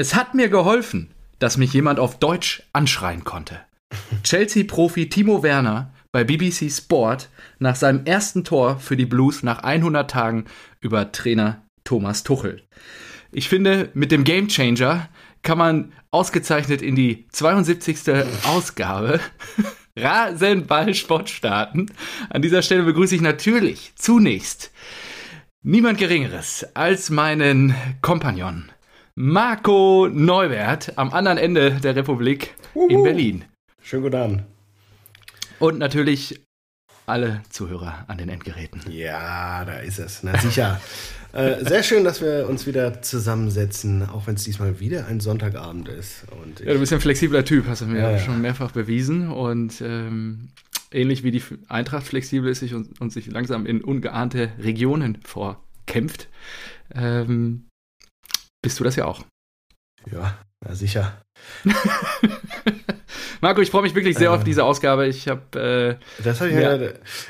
Es hat mir geholfen, dass mich jemand auf Deutsch anschreien konnte. Chelsea-Profi Timo Werner bei BBC Sport nach seinem ersten Tor für die Blues nach 100 Tagen über Trainer Thomas Tuchel. Ich finde, mit dem Game Changer kann man ausgezeichnet in die 72. Ausgabe Rasenball Sport starten. An dieser Stelle begrüße ich natürlich zunächst niemand Geringeres als meinen Kompagnon Marco Neubert am anderen Ende der Republik Uhu. in Berlin. Schönen guten Abend. Und natürlich alle Zuhörer an den Endgeräten. Ja, da ist es. Na sicher. äh, sehr schön, dass wir uns wieder zusammensetzen, auch wenn es diesmal wieder ein Sonntagabend ist. Und ja, du bist ein flexibler Typ, hast du mir ja, ja. schon mehrfach bewiesen. Und ähm, ähnlich wie die Eintracht flexibel ist sich und, und, sich langsam in ungeahnte Regionen vorkämpft, ähm, bist du das ja auch. Ja, na sicher. Marco, ich freue mich wirklich sehr ähm, auf diese Ausgabe. Ich habe äh, das ich, ja.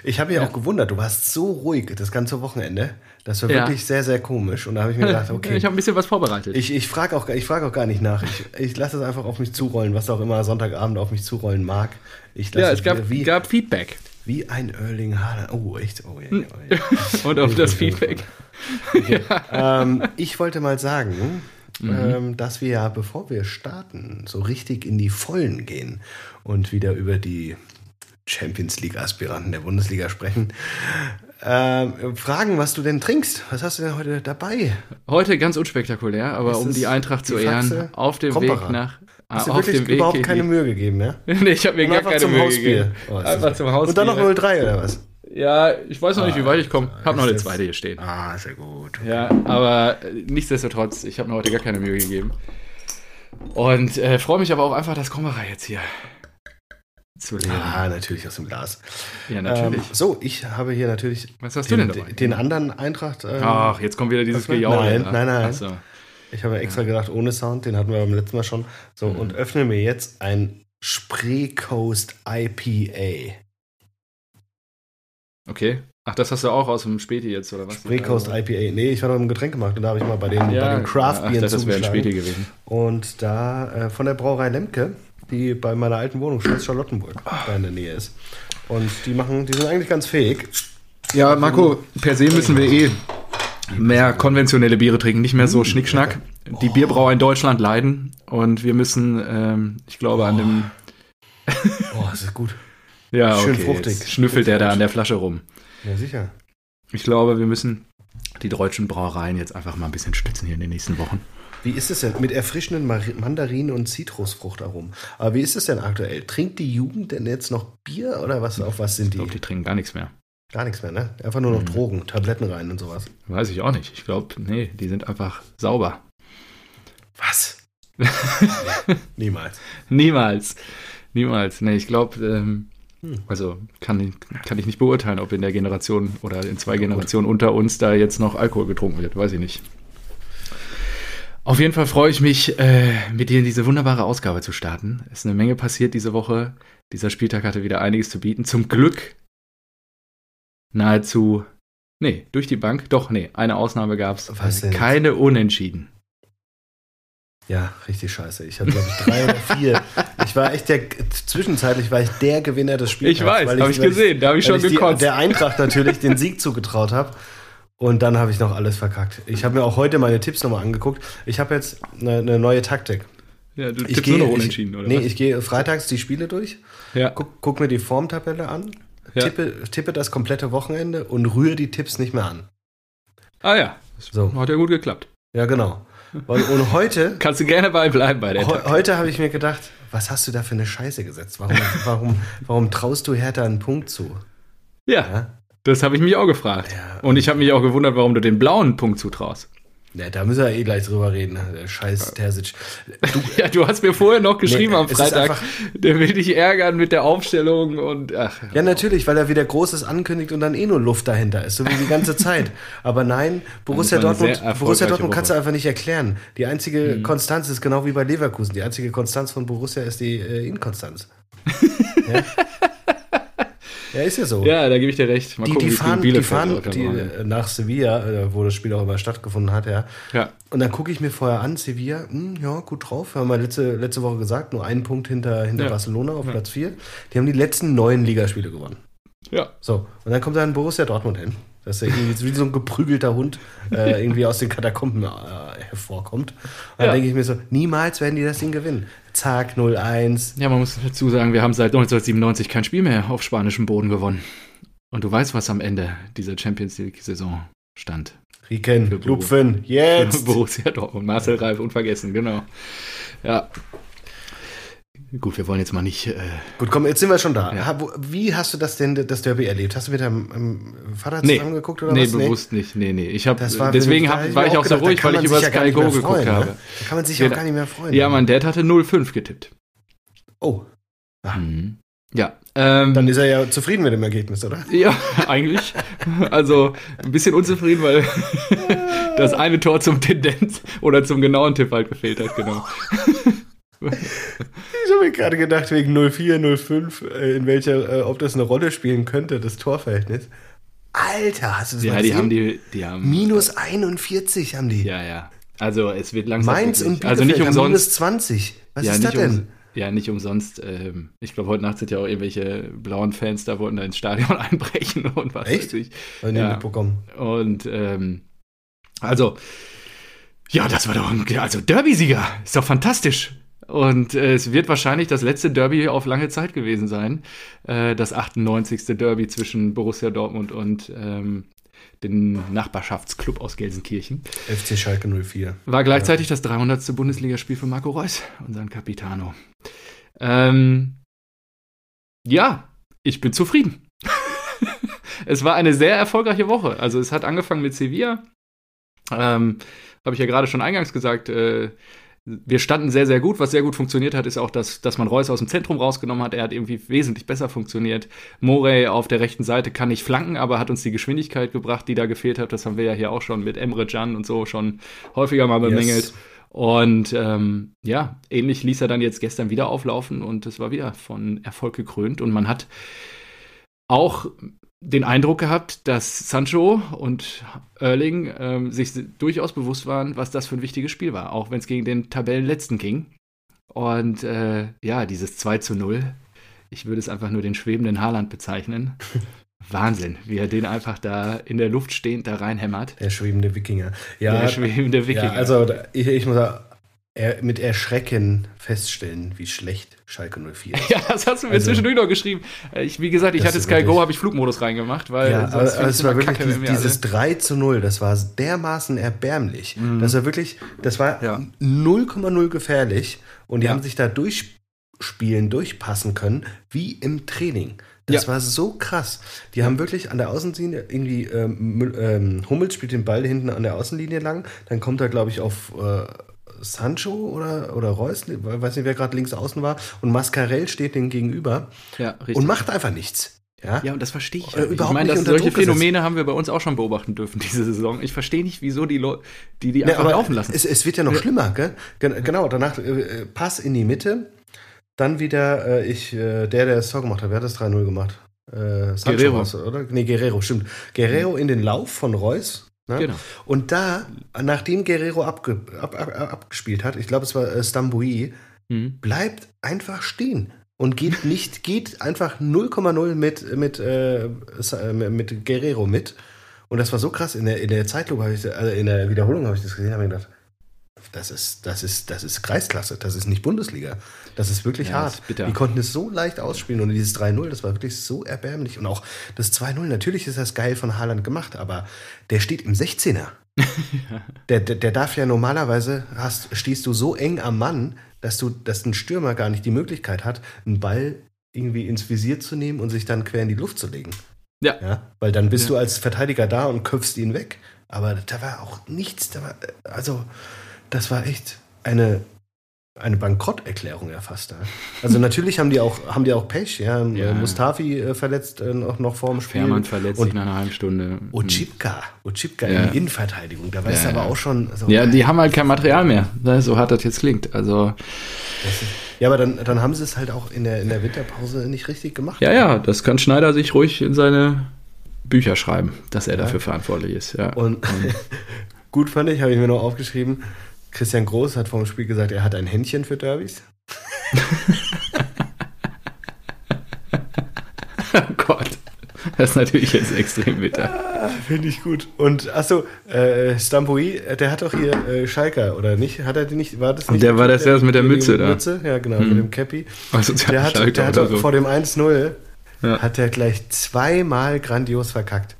ich habe mich ja. auch gewundert. Du warst so ruhig das ganze Wochenende. Das war wirklich sehr, sehr komisch. Und da habe ich mir gedacht, okay. ich habe ein bisschen was vorbereitet. Ich, ich frage auch, frag auch gar nicht nach. Ich, ich lasse es einfach auf mich zurollen, was auch immer Sonntagabend auf mich zurollen mag. Ich ja, es gab, wie, gab Feedback. Wie ein Erling Haaland. Oh, echt. Oh, yeah, oh, yeah. Und auf das Feedback. Okay. ähm, ich wollte mal sagen, mhm. ähm, dass wir ja, bevor wir starten, so richtig in die Vollen gehen und wieder über die Champions League-Aspiranten der Bundesliga sprechen. Äh, fragen, was du denn trinkst. Was hast du denn heute dabei? Heute ganz unspektakulär, aber um die Eintracht zu ehren, auf dem Kompara. Weg nach. Hast du wirklich überhaupt keine Mühe gegeben, ja? nee, ich habe mir gar keine Mühe gegeben. Oh, einfach zum Hausspiel. Und dann noch 03 oder was? Ja, ich weiß noch nicht, wie weit ich komme. Habe noch eine zweite hier stehen. Ah, sehr gut. Okay. Ja, aber nichtsdestotrotz, ich habe mir heute gar keine Mühe gegeben. Und äh, freue mich aber auch einfach, dass Kommerer jetzt hier zu leeren. Ah, natürlich aus dem Glas. Ja, natürlich. Ähm, so, ich habe hier natürlich Was hast den, du denn dabei? den anderen Eintracht. Ähm, Ach, jetzt kommt wieder dieses Gejaule. Nein, nein, nein. So. Ich habe extra gedacht, ohne Sound, den hatten wir beim letzten Mal schon. So, mhm. und öffne mir jetzt ein Spree Coast IPA. Okay. Ach, das hast du auch aus dem Späti jetzt, oder was? Spree Coast IPA. Nee, ich war doch im Getränkemarkt und da habe ich mal bei den, ja, bei den Craft-Bieren ja, das wäre ein Späti gewesen. Und da äh, von der Brauerei Lemke die bei meiner alten Wohnung Schloss Charlottenburg da in der Nähe ist. Und die machen, die sind eigentlich ganz fähig. Ja, Marco, per se müssen wir eh mehr konventionelle Biere trinken, nicht mehr so Schnickschnack. Die Bierbrauer in Deutschland leiden und wir müssen, ähm, ich glaube, an dem. Boah, das ist gut. ja, Schön okay. fruchtig. Schnüffelt der da an der Flasche rum. Ja, sicher. Ich glaube, wir müssen die deutschen Brauereien jetzt einfach mal ein bisschen stützen hier in den nächsten Wochen. Wie ist es denn mit erfrischenden Mandarinen und Zitrusfruchtaromen? Aber wie ist es denn aktuell? Trinkt die Jugend denn jetzt noch Bier oder was? Auf was sind die? Ich glaube, die trinken gar nichts mehr. Gar nichts mehr, ne? Einfach nur noch mhm. Drogen, Tabletten rein und sowas. Weiß ich auch nicht. Ich glaube, nee, die sind einfach sauber. Was? Niemals. Niemals. Niemals. Nee, ich glaube, ähm, hm. also kann, kann ich nicht beurteilen, ob in der Generation oder in zwei ja, Generationen unter uns da jetzt noch Alkohol getrunken wird. Weiß ich nicht. Auf jeden Fall freue ich mich, äh, mit dir in diese wunderbare Ausgabe zu starten. Es ist eine Menge passiert diese Woche. Dieser Spieltag hatte wieder einiges zu bieten. Zum Glück nahezu, nee, durch die Bank, doch, nee, eine Ausnahme gab es. Keine Unentschieden. Ja, richtig scheiße. Ich hatte, glaube ich, drei oder vier. Ich war echt der, zwischenzeitlich war ich der Gewinner des Spiels. Ich weiß, habe ich gesehen, da habe ich schon gekotzt. der Eintracht natürlich den Sieg zugetraut habe. Und dann habe ich noch alles verkackt. Ich habe mir auch heute meine Tipps nochmal angeguckt. Ich habe jetzt eine, eine, neue Taktik. Ja, du ich tippst nur noch unentschieden, ich, oder? Nee, was? ich gehe freitags die Spiele durch, ja. guck, guck mir die Formtabelle an, ja. tippe, tippe das komplette Wochenende und rühre die Tipps nicht mehr an. Ah ja, das so. hat ja gut geklappt. Ja, genau. Und heute. Kannst du gerne beibleiben bei der he Heute habe ich mir gedacht, was hast du da für eine Scheiße gesetzt? Warum, warum, warum traust du Hertha einen Punkt zu? Ja. ja? Das habe ich mich auch gefragt. Ja, und ich habe mich auch gewundert, warum du den blauen Punkt zutraust. Ja, da müssen wir eh gleich drüber reden, ne? scheiß Terzic. Du, ja, du hast mir vorher noch geschrieben nee, am Freitag, der will dich ärgern mit der Aufstellung und ach. Ja, natürlich, weil er wieder Großes ankündigt und dann eh nur Luft dahinter ist, so wie die ganze Zeit. Aber nein, Borussia Dortmund, Borussia Dortmund kannst du einfach nicht erklären. Die einzige mhm. Konstanz ist genau wie bei Leverkusen. Die einzige Konstanz von Borussia ist die äh, Inkonstanz. ja? Ja, ist ja so. Ja, da gebe ich dir recht. Mal die, gucken, die fahren, die fahren die, nach Sevilla, äh, wo das Spiel auch immer stattgefunden hat, ja. ja. Und dann gucke ich mir vorher an, Sevilla, mh, hm, ja, gut drauf. Wir haben wir letzte, letzte Woche gesagt, nur einen Punkt hinter, hinter ja. Barcelona auf ja. Platz 4. Die haben die letzten neun Ligaspiele gewonnen. Ja. So, und dann kommt dann Borussia Dortmund hin. Dass er irgendwie wie so ein geprügelter Hund äh, irgendwie aus den Katakomben äh, hervorkommt. Und dann ja. denke ich mir so, niemals werden die das Ding gewinnen. Zack, 0-1. Ja, man muss dazu sagen, wir haben seit 1997 kein Spiel mehr auf spanischem Boden gewonnen. Und du weißt, was am Ende dieser Champions League-Saison stand. Riken, Lupfen, jetzt! Borussia Dortmund, Marcel Reif, unvergessen, genau. Ja, Gut, wir wollen jetzt mal nicht. Äh, Gut, komm, jetzt sind wir schon da. Ja. Wie hast du das denn, das Derby erlebt? Hast du mit deinem Vater nee. zusammengeguckt oder nee, was? Nee, bewusst nicht. Nee, nee. Ich hab, war deswegen hab, war ich auch, auch gedacht, so ruhig, weil ich über Sky Go geguckt freuen, habe. Ne? Da kann man sich ja gar nicht mehr freuen. Ja, mein Dad hatte 0,5 getippt. Oh. Ah. Mhm. Ja. Ähm, Dann ist er ja zufrieden mit dem Ergebnis, oder? Ja, eigentlich. Also ein bisschen unzufrieden, weil das eine Tor zum Tendenz oder zum genauen Tipp halt gefehlt hat, genau. Ich habe mir gerade gedacht, wegen 04, 05, äh, in welcher, äh, ob das eine Rolle spielen könnte, das Torverhältnis. Alter, hast du das ja, mal gesehen? Ja, die haben die, die haben. Minus 41 haben die. Ja, ja. Also es wird langsam. Mainz und also nicht umsonst. Minus 20. Was ja, ist das denn? Um, ja, nicht umsonst. Ähm, ich glaube, heute Nacht sind ja auch irgendwelche blauen Fans da wollten da ins Stadion einbrechen und was Echt? weiß ich. Ja. Mitbekommen. Und ähm, also, ja, das war doch ein also Derby-Sieger. Ist doch fantastisch. Und äh, es wird wahrscheinlich das letzte Derby auf lange Zeit gewesen sein. Äh, das 98. Derby zwischen Borussia Dortmund und ähm, dem Nachbarschaftsklub aus Gelsenkirchen. FC Schalke 04. War gleichzeitig ja. das 300. Bundesligaspiel für Marco Reus, unseren Capitano. Ähm, ja, ich bin zufrieden. es war eine sehr erfolgreiche Woche. Also es hat angefangen mit Sevilla. Ähm, Habe ich ja gerade schon eingangs gesagt. Äh, wir standen sehr, sehr gut. Was sehr gut funktioniert hat, ist auch, dass, dass man Reus aus dem Zentrum rausgenommen hat. Er hat irgendwie wesentlich besser funktioniert. Morey auf der rechten Seite kann nicht flanken, aber hat uns die Geschwindigkeit gebracht, die da gefehlt hat. Das haben wir ja hier auch schon mit Emre Can und so schon häufiger mal bemängelt. Yes. Und ähm, ja, ähnlich ließ er dann jetzt gestern wieder auflaufen und es war wieder von Erfolg gekrönt. Und man hat auch den Eindruck gehabt, dass Sancho und Erling ähm, sich durchaus bewusst waren, was das für ein wichtiges Spiel war, auch wenn es gegen den Tabellenletzten ging. Und äh, ja, dieses 2 zu 0, ich würde es einfach nur den schwebenden Haaland bezeichnen. Wahnsinn, wie er den einfach da in der Luft stehend da reinhämmert. Der schwebende Wikinger. Ja, der schwebende Wikinger. Ja, also ich, ich muss sagen, er, mit Erschrecken feststellen, wie schlecht Schalke 04 ist. ja, das hast du mir also, zwischendurch noch geschrieben. Äh, ich, wie gesagt, ich hatte Sky Go, habe ich Flugmodus reingemacht, weil ja, aber, aber es war wirklich Kacke, die, dieses 3 zu 0, das war dermaßen erbärmlich. Mhm. Das war wirklich, das war 0,0 ja. gefährlich und die ja. haben sich da durchspielen, durchpassen können, wie im Training. Das ja. war so krass. Die haben wirklich an der Außenlinie irgendwie, ähm, ähm, Hummels spielt den Ball hinten an der Außenlinie lang, dann kommt er, glaube ich, auf äh, Sancho oder, oder Reus, weiß nicht, wer gerade links außen war, und Mascarell steht dem gegenüber ja, und macht einfach nichts. Ja, ja und das verstehe ich. Äh, überhaupt ich meine, dass solche Phänomene haben wir bei uns auch schon beobachten dürfen diese Saison. Ich verstehe nicht, wieso die Leute, die die einfach ja, laufen lassen. Es, es, wird ja noch ja. schlimmer, gell? Genau, danach äh, Pass in die Mitte, dann wieder äh, ich, äh, der, der das Tor gemacht hat, wer hat das 3-0 gemacht? Äh, Guerrero. oder? Nee, Guerrero, stimmt. Guerrero in den Lauf von Reus Ne? Genau. Und da, nachdem Guerrero abge, ab, ab, abgespielt hat, ich glaube, es war äh, Stambui, mhm. bleibt einfach stehen und geht nicht, geht einfach 0,0 mit, mit, äh, äh mit Guerrero mit. Und das war so krass. In der, in der Zeitlupe habe ich, also in der Wiederholung habe ich das gesehen, habe ich gedacht, das ist, das ist, das ist Kreisklasse, das ist nicht Bundesliga. Das ist wirklich ja, hart. Ist die konnten es so leicht ausspielen und dieses 3-0, das war wirklich so erbärmlich. Und auch das 2-0, natürlich ist das geil von Haaland gemacht, aber der steht im 16er. der, der, der, darf ja normalerweise, hast, stehst du so eng am Mann, dass du, dass ein Stürmer gar nicht die Möglichkeit hat, einen Ball irgendwie ins Visier zu nehmen und sich dann quer in die Luft zu legen. Ja. ja? Weil dann bist ja. du als Verteidiger da und köpfst ihn weg. Aber da war auch nichts, da war, also das war echt eine, eine Bankrotterklärung ja fast. Also natürlich haben die auch, haben die auch Pech, ja. ja. Mustafi äh, verletzt äh, noch, noch vor dem Spiel. Fährmann verletzt sich nach einer halben Stunde. Ochipka, Ochipka ja. in Innenverteidigung, da weißt du aber auch schon. Also, ja, die haben halt kein Material mehr, ne, so hart das jetzt klingt. Also ja, aber dann, dann haben sie es halt auch in der, in der Winterpause nicht richtig gemacht. Ja, ja, das kann Schneider sich ruhig in seine Bücher schreiben, dass er dafür verantwortlich ist. Ja. Und gut fand ich, habe ich mir noch aufgeschrieben, Christian Groß hat vor dem Spiel gesagt, er hat ein Händchen für Derbys. oh Gott. Das ist natürlich jetzt extrem bitter. Ah, Finde ich gut. Und achso, äh, Stampoi, der hat doch hier äh, Schalker, oder nicht? Hat er die nicht? War das nicht? Der war das erst mit der Mütze da. Mütze? Ja, genau, mit dem Cappy. Also, Der hat, Schalke der hat so. vor dem 1-0 Ja. hat er gleich zweimal grandios verkackt.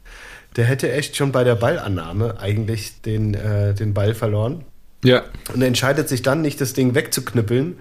Der hätte echt schon bei der Ballannahme eigentlich den, äh, den Ball verloren. Ja, Und entscheidet sich dann nicht, das Ding wegzuknüppeln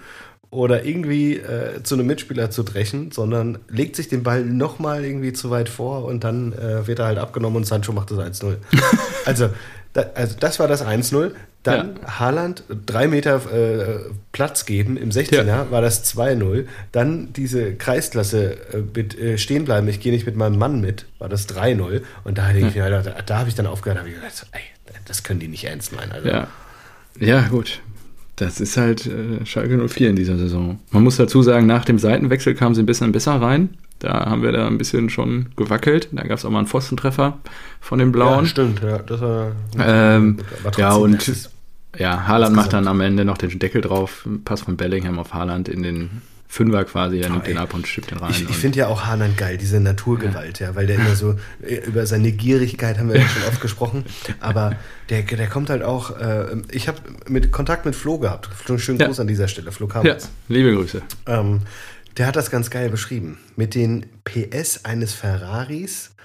oder irgendwie äh, zu einem Mitspieler zu drechen, sondern legt sich den Ball nochmal irgendwie zu weit vor und dann äh, wird er halt abgenommen und Sancho macht das 1-0. also, da, also das war das 1-0. Dann Haaland drei Meter äh, Platz geben im 16er Ja. war das 2-0. Dann diese Kreisklasse äh, mit äh, stehen bleiben, ich gehe nicht mit meinem Mann mit, war das 3-0. Und da, ich mir, da, da habe ich dann aufgehört, habe ich gedacht, ey, das können die nicht ernst meinen. Also, ja. Ja, gut. Das ist halt äh, Schalke 04 in dieser Saison. Man muss dazu sagen, nach dem Seitenwechsel kam sie ein bisschen besser rein. Da haben wir da ein bisschen schon gewackelt. Da gab es auch mal einen Pfostentreffer von den Blauen. Ja, stimmt, ja. Das war, Ähm, aber ja, trotzdem, und ja, Haaland macht dann am Ende noch den Deckel drauf. Pass von Bellingham auf Haaland in den Fünfer quasi. Er nimmt ey. den ab und schiebt den rein. ich, ich finde ja auch Haaland geil, diese Naturgewalt, ja, weil der immer so, äh, über seine Gierigkeit haben wir ja schon oft gesprochen, aber der, der kommt halt auch, äh, ich habe mit Kontakt mit Flo gehabt, schönen Ja. Gruß an dieser Stelle, Flo ja, Kamitz. liebe Grüße. Ähm, der hat das ganz geil beschrieben, mit den PS eines Ferraris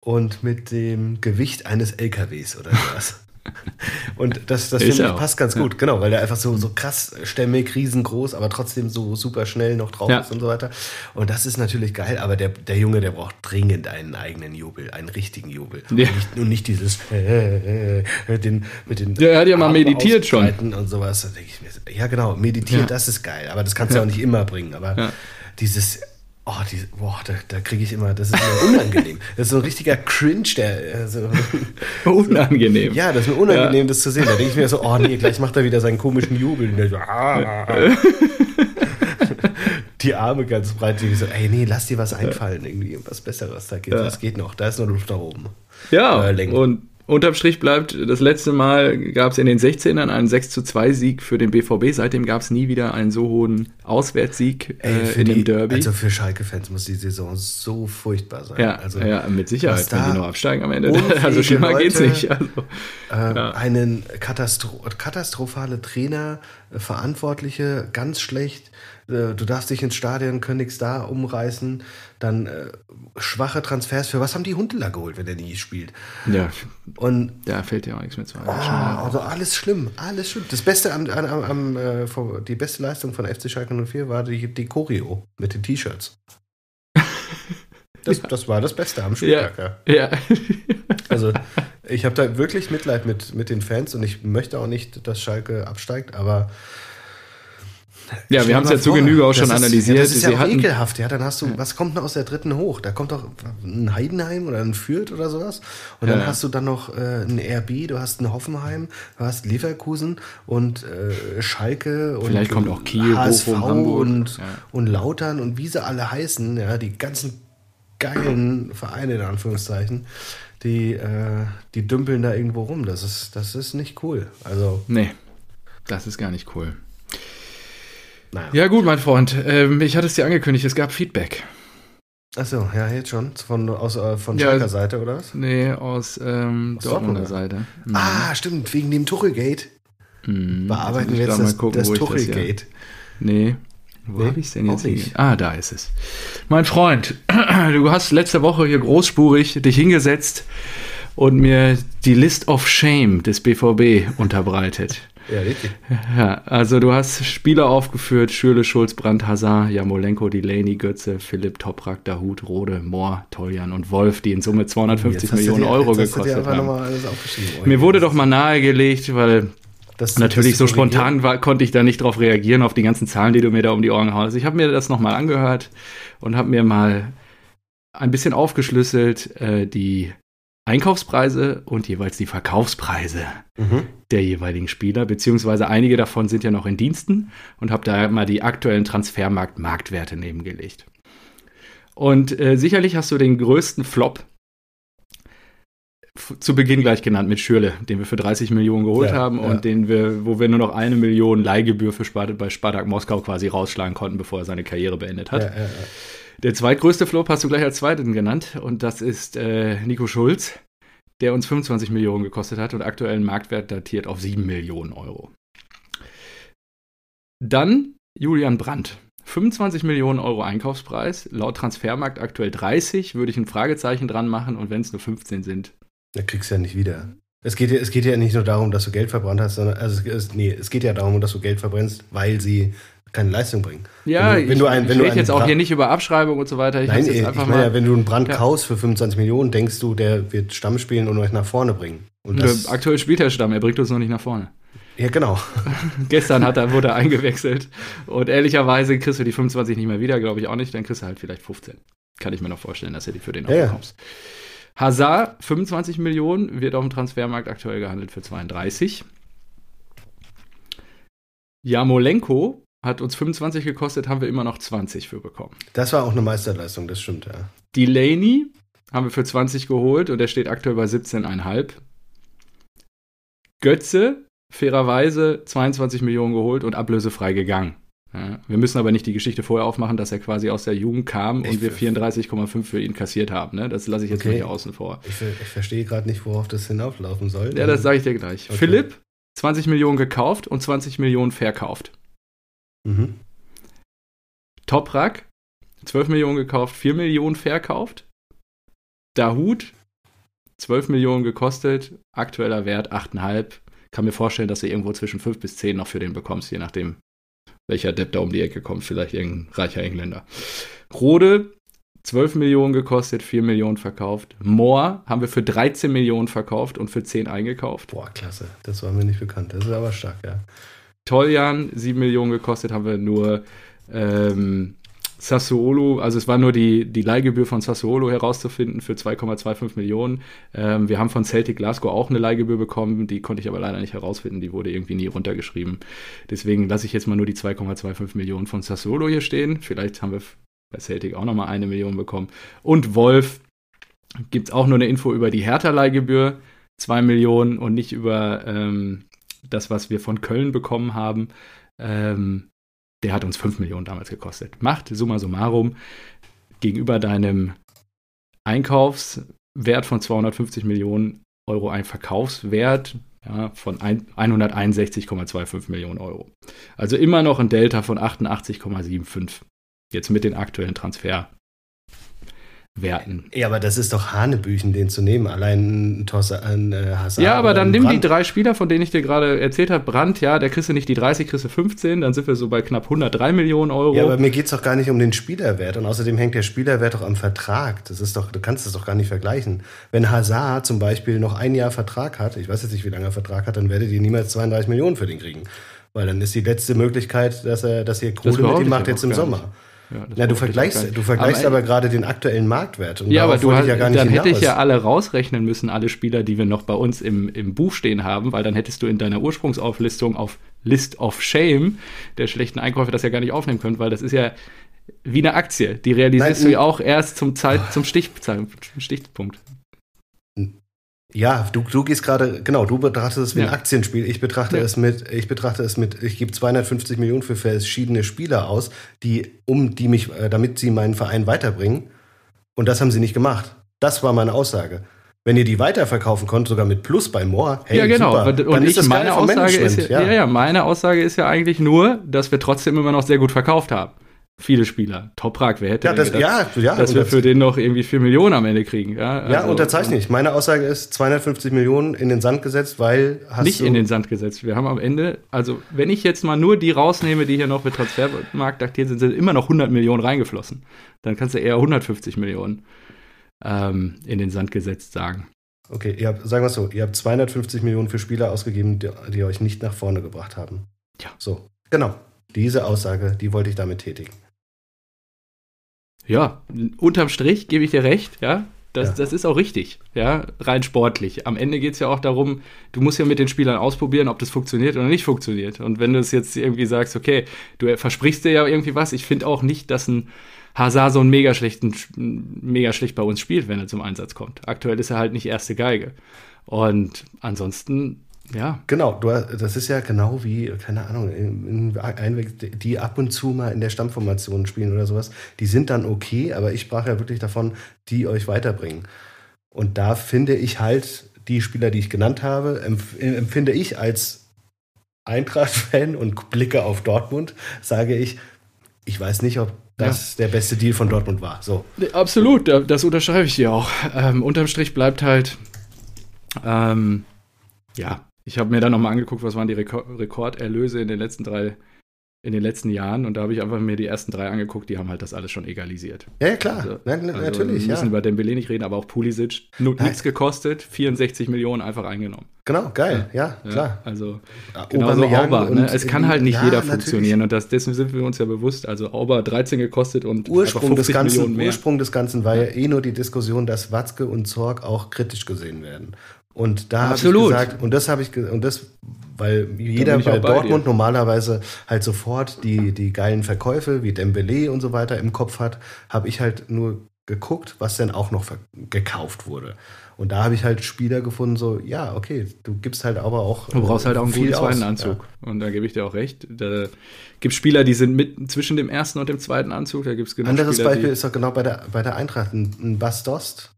und mit dem Gewicht eines LKWs oder sowas. Und das, das finde ich passt ganz gut, genau, weil der einfach so, so krass stämmig, riesengroß, aber trotzdem so super schnell noch drauf Ja. ist und so weiter. Und das ist natürlich geil, aber der, der Junge, der braucht dringend einen eigenen Jubel, einen richtigen Jubel. Ja. Und, nicht, und nicht dieses äh, äh, mit den, mit den Ja, er hat ja mal meditiert schon. und sowas. Mir, ja genau, meditieren, Ja. das ist geil, aber das kannst du Ja. auch nicht immer bringen. Aber Ja. dieses, oh, diese, boah, da, da kriege ich immer, das ist mir unangenehm. Das ist so ein richtiger Cringe, der, äh, so, Unangenehm. ja, das ist mir unangenehm, das zu sehen. Da denke ich mir so, oh nee, gleich macht er wieder seinen komischen Jubel. Und so, ah, die Arme ganz breit, die so, ey, nee, lass dir was einfallen, irgendwie was Besseres. Da geht, Ja. Das geht noch, da ist noch Luft nach oben. Ja, Äh, und unterm Strich bleibt, das letzte Mal gab es in den 16ern einen 6 zu 2 Sieg für den BVB. Seitdem gab es nie wieder einen so hohen Auswärtssieg Ey, äh, für in die, dem Derby. Also für Schalke-Fans muss die Saison so furchtbar sein. ja, also, ja, mit Sicherheit, wenn die noch absteigen am Ende. Also schlimmer geht's Leute- nicht. Also, äh, Ja. einen Katastro katastrophale Trainer, äh, Verantwortliche, ganz schlecht. Äh, Du darfst dich ins Stadion, nichts da umreißen. Dann äh, schwache Transfers. Für was haben die Hundeler geholt, wenn der nie spielt? ja, Und da fällt dir auch nichts mehr zu. Ah, also alles schlimm, alles schlimm. Das Beste am, am, am, äh, die beste Leistung von FC Schalke 04 war die, die Choreo mit den T-Shirts. Das, das war das Beste am Spieltag. Ja. Ja, Also ich habe da wirklich Mitleid mit, mit den Fans und ich möchte auch nicht, dass Schalke absteigt, aber ja wir haben es ja zu Genüge auch das schon ist, analysiert. Ja, das ist Sie ja hatten, ekelhaft. Ja, dann hast du, was kommt denn aus der dritten hoch? Da kommt doch ein Heidenheim oder ein Fürth oder sowas. Und dann Ja. hast du dann noch äh, ein RB, du hast ein Hoffenheim, du hast Leverkusen und äh, Schalke und Vielleicht kommt auch Kiel, HSV Bochum, Hamburg. und, Ja. und Lautern und wie sie alle heißen, ja, die ganzen geilen Vereine in Anführungszeichen, die, äh, die dümpeln da irgendwo rum. Das ist, das ist nicht cool. Also, Nee, das ist gar nicht cool. Naja. Ja gut, mein Freund, ähm, ich hatte es dir angekündigt, es gab Feedback. Achso, ja, jetzt schon. Von, aus, äh, von Ja, Schalker Seite, oder was? Nee, aus ähm, Aus Dortmunder. Seite. Mhm. Ah, stimmt, wegen dem Tuchelgate. Mhm. Bearbeiten wir jetzt grad das, mal gucken, das Tuchelgate. Nee. Wo Nee, habe ich es denn jetzt? nicht. Ah, da ist es. Mein Freund, du hast letzte Woche hier großspurig dich hingesetzt und mir die List of Shame des BVB unterbreitet. Ja, richtig. Ja, also du hast Spieler aufgeführt, Schürle, Schulz, Brandt, Hazard, Jamolenko, Delaney, Götze, Philipp, Toprak, Dahut, Rode, Mohr, Toljan und Wolf, die in Summe 250 Jetzt hast du Millionen dir- Euro gekostet haben. Oh, Mir wurde doch mal nahegelegt, weil das- Natürlich, das so spontan war, konnte ich da nicht drauf reagieren, auf die ganzen Zahlen, die du mir da um die Ohren haust. Ich habe mir das nochmal angehört und habe mir mal ein bisschen aufgeschlüsselt, äh, die Einkaufspreise und jeweils die Verkaufspreise mhm. der jeweiligen Spieler, beziehungsweise einige davon sind ja noch in Diensten und habe da mal die aktuellen Transfermarkt-Marktwerte nebengelegt. Und äh, sicherlich hast du den größten Flop zu Beginn gleich genannt mit Schürle, den wir für 30 Millionen geholt ja, haben und den wir, wo wir nur noch eine Million Leihgebühr für Spartak, bei Spartak Moskau quasi rausschlagen konnten, bevor er seine Karriere beendet hat. Ja, der zweitgrößte Flop hast du gleich als zweiten genannt und das ist äh, Nico Schulz, der uns 25 Millionen gekostet hat und aktuell einen Marktwert datiert auf 7 Millionen Euro. Dann Julian Brandt. 25 Millionen Euro Einkaufspreis, laut Transfermarkt aktuell 30, würde ich ein Fragezeichen dran machen und wenn es nur 15 sind. Da kriegst du ja nicht wieder. Es geht, ja, es geht ja nicht nur darum, dass du Geld verbrannt hast, sondern also es, nee, es geht ja darum, dass du Geld verbrennst, weil sie keine Leistung bringen. Ja, wenn du, wenn ich, du ein, wenn ich rede jetzt auch hier nicht über Abschreibung und so weiter. Ich Nein, ich meine ja, wenn du einen Brand ja. kaufst für 25 Millionen, denkst du, der wird Stamm spielen und euch nach vorne bringen. Das, aktuell spielt er Stamm, er bringt uns noch nicht nach vorne. Ja, genau. Gestern hat er, wurde er eingewechselt. Und ehrlicherweise kriegst du die 25 nicht mehr wieder, glaube ich auch nicht. Dann kriegst du halt vielleicht 15. Kann ich mir noch vorstellen, dass er die für den ja, auch bekommst. Ja. Hazard, 25 Millionen, wird auf dem Transfermarkt aktuell gehandelt für 32. Jamolenko hat uns 25 gekostet, haben wir immer noch 20 für bekommen. Das war auch eine Meisterleistung, das stimmt, ja. Delaney haben wir für 20 geholt und der steht aktuell bei 17,5. Götze, fairerweise 22 Millionen geholt und ablösefrei gegangen. Ja, wir müssen aber nicht die Geschichte vorher aufmachen, dass er quasi aus der Jugend kam und wir 34,5 für ihn kassiert haben. Ne? Das lasse ich jetzt okay. nicht außen vor. Ich, ich verstehe gerade nicht, worauf das hinauflaufen soll. Ja, das sage ich dir gleich. Okay. Philipp, 20 Millionen gekauft und 20 Millionen verkauft. Mhm. Toprak, 12 Millionen gekauft, 4 Millionen verkauft. Dahut, 12 Millionen gekostet, aktueller Wert 8,5. Kann mir vorstellen, dass du irgendwo zwischen 5 bis 10 noch für den bekommst, je nachdem, welcher Depp da um die Ecke kommt, vielleicht irgendein reicher Engländer. Rode, 12 Millionen gekostet, 4 Millionen verkauft. Moore haben wir für 13 Millionen verkauft und für 10 eingekauft. Boah, klasse. Das war mir nicht bekannt. Das ist aber stark, ja. Toljan, 7 Millionen gekostet, haben wir nur ähm, Sassuolo, also es war nur die, die Leihgebühr von Sassuolo herauszufinden für 2,25 Millionen. Ähm, wir haben von Celtic Glasgow auch eine Leihgebühr bekommen, die konnte ich aber leider nicht herausfinden, die wurde irgendwie nie runtergeschrieben. Deswegen lasse ich jetzt mal nur die 2,25 Millionen von Sassuolo hier stehen. Vielleicht haben wir bei Celtic auch nochmal eine Million bekommen. Und Wolf gibt es auch nur eine Info über die Hertha-Leihgebühr, 2 Millionen und nicht über ähm, das, was wir von Köln bekommen haben. Ähm, der hat uns 5 Millionen damals gekostet. Macht summa summarum gegenüber deinem Einkaufswert von 250 Millionen Euro ein Verkaufswert ja, von 161,25 Millionen Euro. Also immer noch ein Delta von 88,75. Jetzt mit den aktuellen Transfer werten. Ja, aber das ist doch Hanebüchen, den zu nehmen. Allein ein äh, Hazard. Ja, aber dann nimm Brand. die drei Spieler, von denen ich dir gerade erzählt habe. Brandt, ja, der kriegst du nicht die 30, kriegst du 15. Dann sind wir so bei knapp 103 Millionen Euro. Ja, aber mir geht es doch gar nicht um den Spielerwert. Und außerdem hängt der Spielerwert doch am Vertrag. Das ist doch, du kannst das doch gar nicht vergleichen. Wenn Hazard zum Beispiel noch ein Jahr Vertrag hat, ich weiß jetzt nicht, wie lange er Vertrag hat, dann werdet ihr niemals 32 Millionen für den kriegen. Weil dann ist die letzte Möglichkeit, dass er, dass ihr Kohle mit ihm macht jetzt im Sommer. Nicht. Ja, ja du vergleichst, du vergleichst aber, aber gerade den aktuellen Marktwert. ja, aber du hast, ja dann hätte ich ja alle rausrechnen müssen, alle Spieler, die wir noch bei uns im, im Buch stehen haben, weil dann hättest du in deiner Ursprungsauflistung auf List of Shame der schlechten Einkäufe das ja gar nicht aufnehmen können, weil das ist ja wie eine Aktie. Die realisierst Nein, du ja auch erst zum, Zeit, zum Stich, Stichpunkt. Ja, du, du gehst gerade, genau, du betrachtest es wie ja. ein Aktienspiel. Ich betrachte ja. es mit, ich betrachte es mit, ich gebe 250 Millionen für verschiedene Spieler aus, die, um die mich, äh, damit sie meinen Verein weiterbringen. Und das haben sie nicht gemacht. Das war meine Aussage. Wenn ihr die weiterverkaufen konntet, sogar mit Plus bei Moore, hey, ja genau. Super, und dann ich, ist das meine Aussage ist ja, ja, ja, meine Aussage ist ja eigentlich nur, dass wir trotzdem immer noch sehr gut verkauft haben viele Spieler. Toprak, wer hätte ja, das, gedacht, ja, ja, dass wir für den noch irgendwie 4 Millionen am Ende kriegen. Ja, also, ja unterzeichne ich. Meine Aussage ist 250 Millionen in den Sand gesetzt, weil hast Nicht in den Sand gesetzt. Wir haben am Ende, also wenn ich jetzt mal nur die rausnehme, die hier noch mit Transfermarkt datiert sind, sind immer noch 100 Millionen reingeflossen. Dann kannst du eher 150 Millionen ähm, in den Sand gesetzt sagen. Okay, ihr habt, sagen wir es so, ihr habt 250 Millionen für Spieler ausgegeben, die, die euch nicht nach vorne gebracht haben. Ja. So, genau. Diese Aussage, die wollte ich damit tätigen ja, unterm Strich gebe ich dir recht, ja. Das, ja. das ist auch richtig, ja, rein sportlich. Am Ende geht es ja auch darum, du musst ja mit den Spielern ausprobieren, ob das funktioniert oder nicht funktioniert. Und wenn du es jetzt irgendwie sagst, okay, du versprichst dir ja irgendwie was, ich finde auch nicht, dass ein Hazard so einen mega schlechten, mega schlecht bei uns spielt, wenn er zum Einsatz kommt. Aktuell ist er halt nicht erste Geige. Und ansonsten ja. Genau, du, das ist ja genau wie, keine Ahnung, Einweg, die ab und zu mal in der Stammformation spielen oder sowas. Die sind dann okay, aber ich sprach ja wirklich davon, die euch weiterbringen. Und da finde ich halt die Spieler, die ich genannt habe, empfinde ich als Eintracht-Fan und blicke auf Dortmund, sage ich, ich weiß nicht, ob das ja. der beste Deal von Dortmund war. So. Absolut, das unterschreibe ich dir auch. Ähm, unterm Strich bleibt halt, ähm, ja, ich habe mir dann nochmal angeguckt, was waren die Rekord Rekorderlöse in den letzten drei, in den letzten Jahren und da habe ich einfach mir die ersten drei angeguckt, die haben halt das alles schon egalisiert. Ja, ja klar, also, Nein, also natürlich. Wir müssen ja. über Dembele nicht reden, aber auch Pulisic, nichts gekostet, 64 Millionen einfach eingenommen. Genau, geil, ja, ja klar. Also genau so Auber, ne? es kann halt nicht jeder funktionieren und das, dessen sind wir uns ja bewusst. Also Auber 13 gekostet und Ursprung des Ganzen, Millionen mehr. Ursprung des Ganzen war ja eh nur die Diskussion, dass Watzke und Zorg auch kritisch gesehen werden. Und da habe ich gesagt, und das habe ich, und das, weil jeder bei, bei Dortmund dir. normalerweise halt sofort die, die geilen Verkäufe wie Dembele und so weiter im Kopf hat, habe ich halt nur geguckt, was denn auch noch gekauft wurde. Und da habe ich halt Spieler gefunden, so, ja, okay, du gibst halt aber auch. Du brauchst halt auch einen guten zweiten Anzug. Ja. Und da gebe ich dir auch recht. Da gibt es Spieler, die sind mit zwischen dem ersten und dem zweiten Anzug. Da gibt es genug Anderes Spieler, Beispiel ist doch genau bei der, bei der Eintracht. Ein, ein Bastost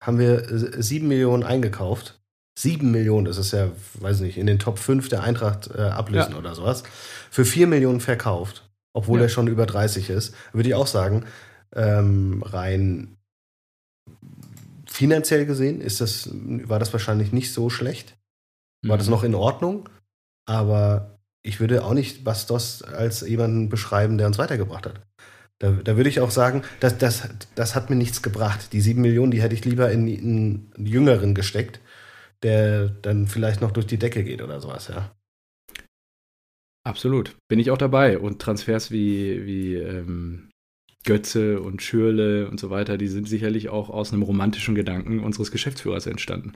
haben wir äh, sieben Millionen eingekauft. Sieben Millionen, das ist ja, weiß nicht, in den Top 5 der Eintracht äh, ablösen ja. oder sowas. Für vier Millionen verkauft, obwohl ja. er schon über 30 ist. Würde ich auch sagen, ähm, rein finanziell gesehen ist das, war das wahrscheinlich nicht so schlecht. War mhm. das noch in Ordnung? Aber ich würde auch nicht Bastos als jemanden beschreiben, der uns weitergebracht hat. Da, da würde ich auch sagen, das, das, das hat mir nichts gebracht. Die sieben Millionen, die hätte ich lieber in, in einen Jüngeren gesteckt, der dann vielleicht noch durch die Decke geht oder sowas, ja. Absolut. Bin ich auch dabei. Und Transfers wie, wie ähm, Götze und Schürle und so weiter, die sind sicherlich auch aus einem romantischen Gedanken unseres Geschäftsführers entstanden.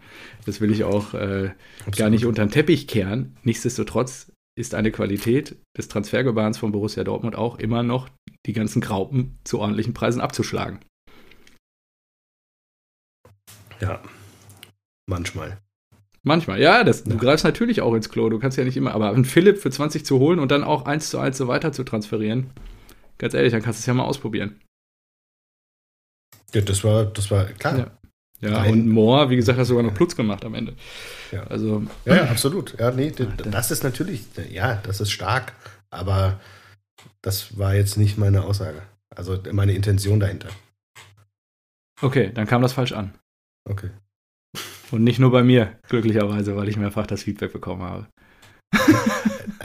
Das will ich auch äh, gar nicht unter den Teppich kehren. Nichtsdestotrotz ist eine Qualität des Transfergebahns von Borussia Dortmund auch immer noch die ganzen Graupen zu ordentlichen Preisen abzuschlagen. Ja, manchmal. Manchmal, ja, das, ja. du greifst natürlich auch ins Klo. Du kannst ja nicht immer, aber einen Philipp für 20 zu holen und dann auch eins zu eins so weiter zu transferieren, ganz ehrlich, dann kannst du es ja mal ausprobieren. Ja, das war, das war klar. Ja. Ja, Nein. und Moore, wie gesagt, hat sogar noch Plus gemacht am Ende. Ja, also, ja, ja absolut. Ja, nee, das ist natürlich, ja, das ist stark, aber das war jetzt nicht meine Aussage. Also meine Intention dahinter. Okay, dann kam das falsch an. Okay. Und nicht nur bei mir, glücklicherweise, weil ich mehrfach das Feedback bekommen habe.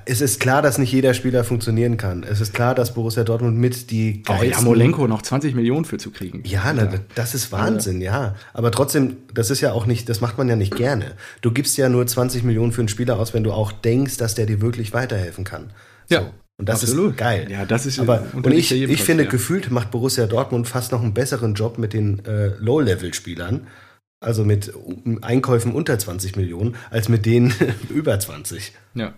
es ist klar, dass nicht jeder Spieler funktionieren kann. Es ist klar, dass Borussia Dortmund mit die. Oh ja, Molenko noch 20 Millionen für zu kriegen. Ja, na, das ist Wahnsinn, ja. ja. Aber trotzdem, das ist ja auch nicht, das macht man ja nicht gerne. Du gibst ja nur 20 Millionen für einen Spieler aus, wenn du auch denkst, dass der dir wirklich weiterhelfen kann. So. Ja. Und das Absolut. ist geil. Ja, das ist aber und ich, ich finde, ja. gefühlt macht Borussia Dortmund fast noch einen besseren Job mit den äh, Low-Level-Spielern, also mit Einkäufen unter 20 Millionen, als mit denen über 20. Ja.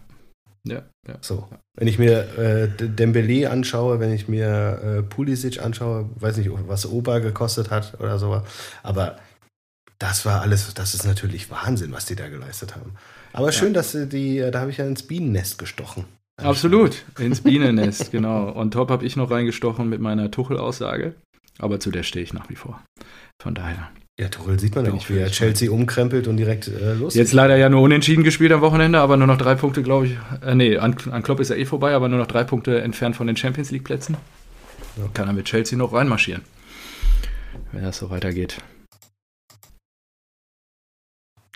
Ja, ja. So. Wenn ich mir äh, Dembele anschaue, wenn ich mir äh, Pulisic anschaue, weiß nicht, was Oba gekostet hat oder so, aber das war alles, das ist natürlich Wahnsinn, was die da geleistet haben. Aber schön, dass die, da habe ich ja ins Bienennest gestochen. Absolut, ins Bienennest, genau. Und top habe ich noch reingestochen mit meiner Tuchel-Aussage. Aber zu der stehe ich nach wie vor. Von daher. Ja, Tuchel sieht man auch, wie er Chelsea umkrempelt und direkt äh, los. Jetzt leider ja nur unentschieden gespielt am Wochenende, aber nur noch drei Punkte, glaube ich. Äh, nee, an, an Klopp ist er eh vorbei, aber nur noch drei Punkte entfernt von den Champions League-Plätzen. Ja. Kann er mit Chelsea noch reinmarschieren, wenn das so weitergeht.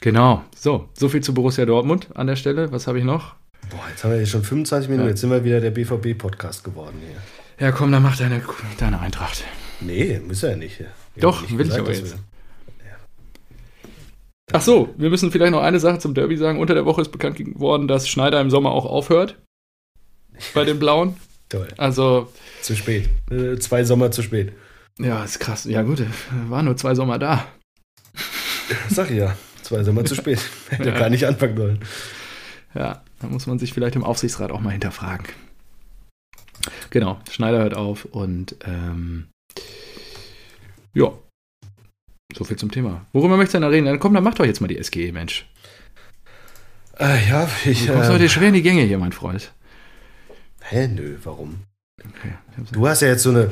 Genau, so, so viel zu Borussia Dortmund an der Stelle. Was habe ich noch? Boah, jetzt haben wir hier schon 25 Minuten, ja. jetzt sind wir wieder der BVB-Podcast geworden hier. Ja, komm, dann mach deine, deine Eintracht. Nee, muss er ja nicht. Ich Doch, nicht will gesagt, ich aber jetzt. Ach so, wir müssen vielleicht noch eine Sache zum Derby sagen. Unter der Woche ist bekannt geworden, dass Schneider im Sommer auch aufhört. Bei den Blauen. Toll. Also. Zu spät. Äh, zwei Sommer zu spät. Ja, ist krass. Ja, gut, waren nur zwei Sommer da. Sag ich ja, zwei Sommer zu spät. Hätte ja. gar nicht anfangen sollen. Ja, da muss man sich vielleicht im Aufsichtsrat auch mal hinterfragen. Genau, Schneider hört auf und ähm, ja, so viel zum Thema. Worüber möchtest du denn reden? Dann komm, dann mach doch jetzt mal die SGE, Mensch. Äh, ja, ich. Du kommst äh, heute schwer in die Gänge hier, mein Freund. Hä, nö, warum? Okay, du hast ja jetzt so eine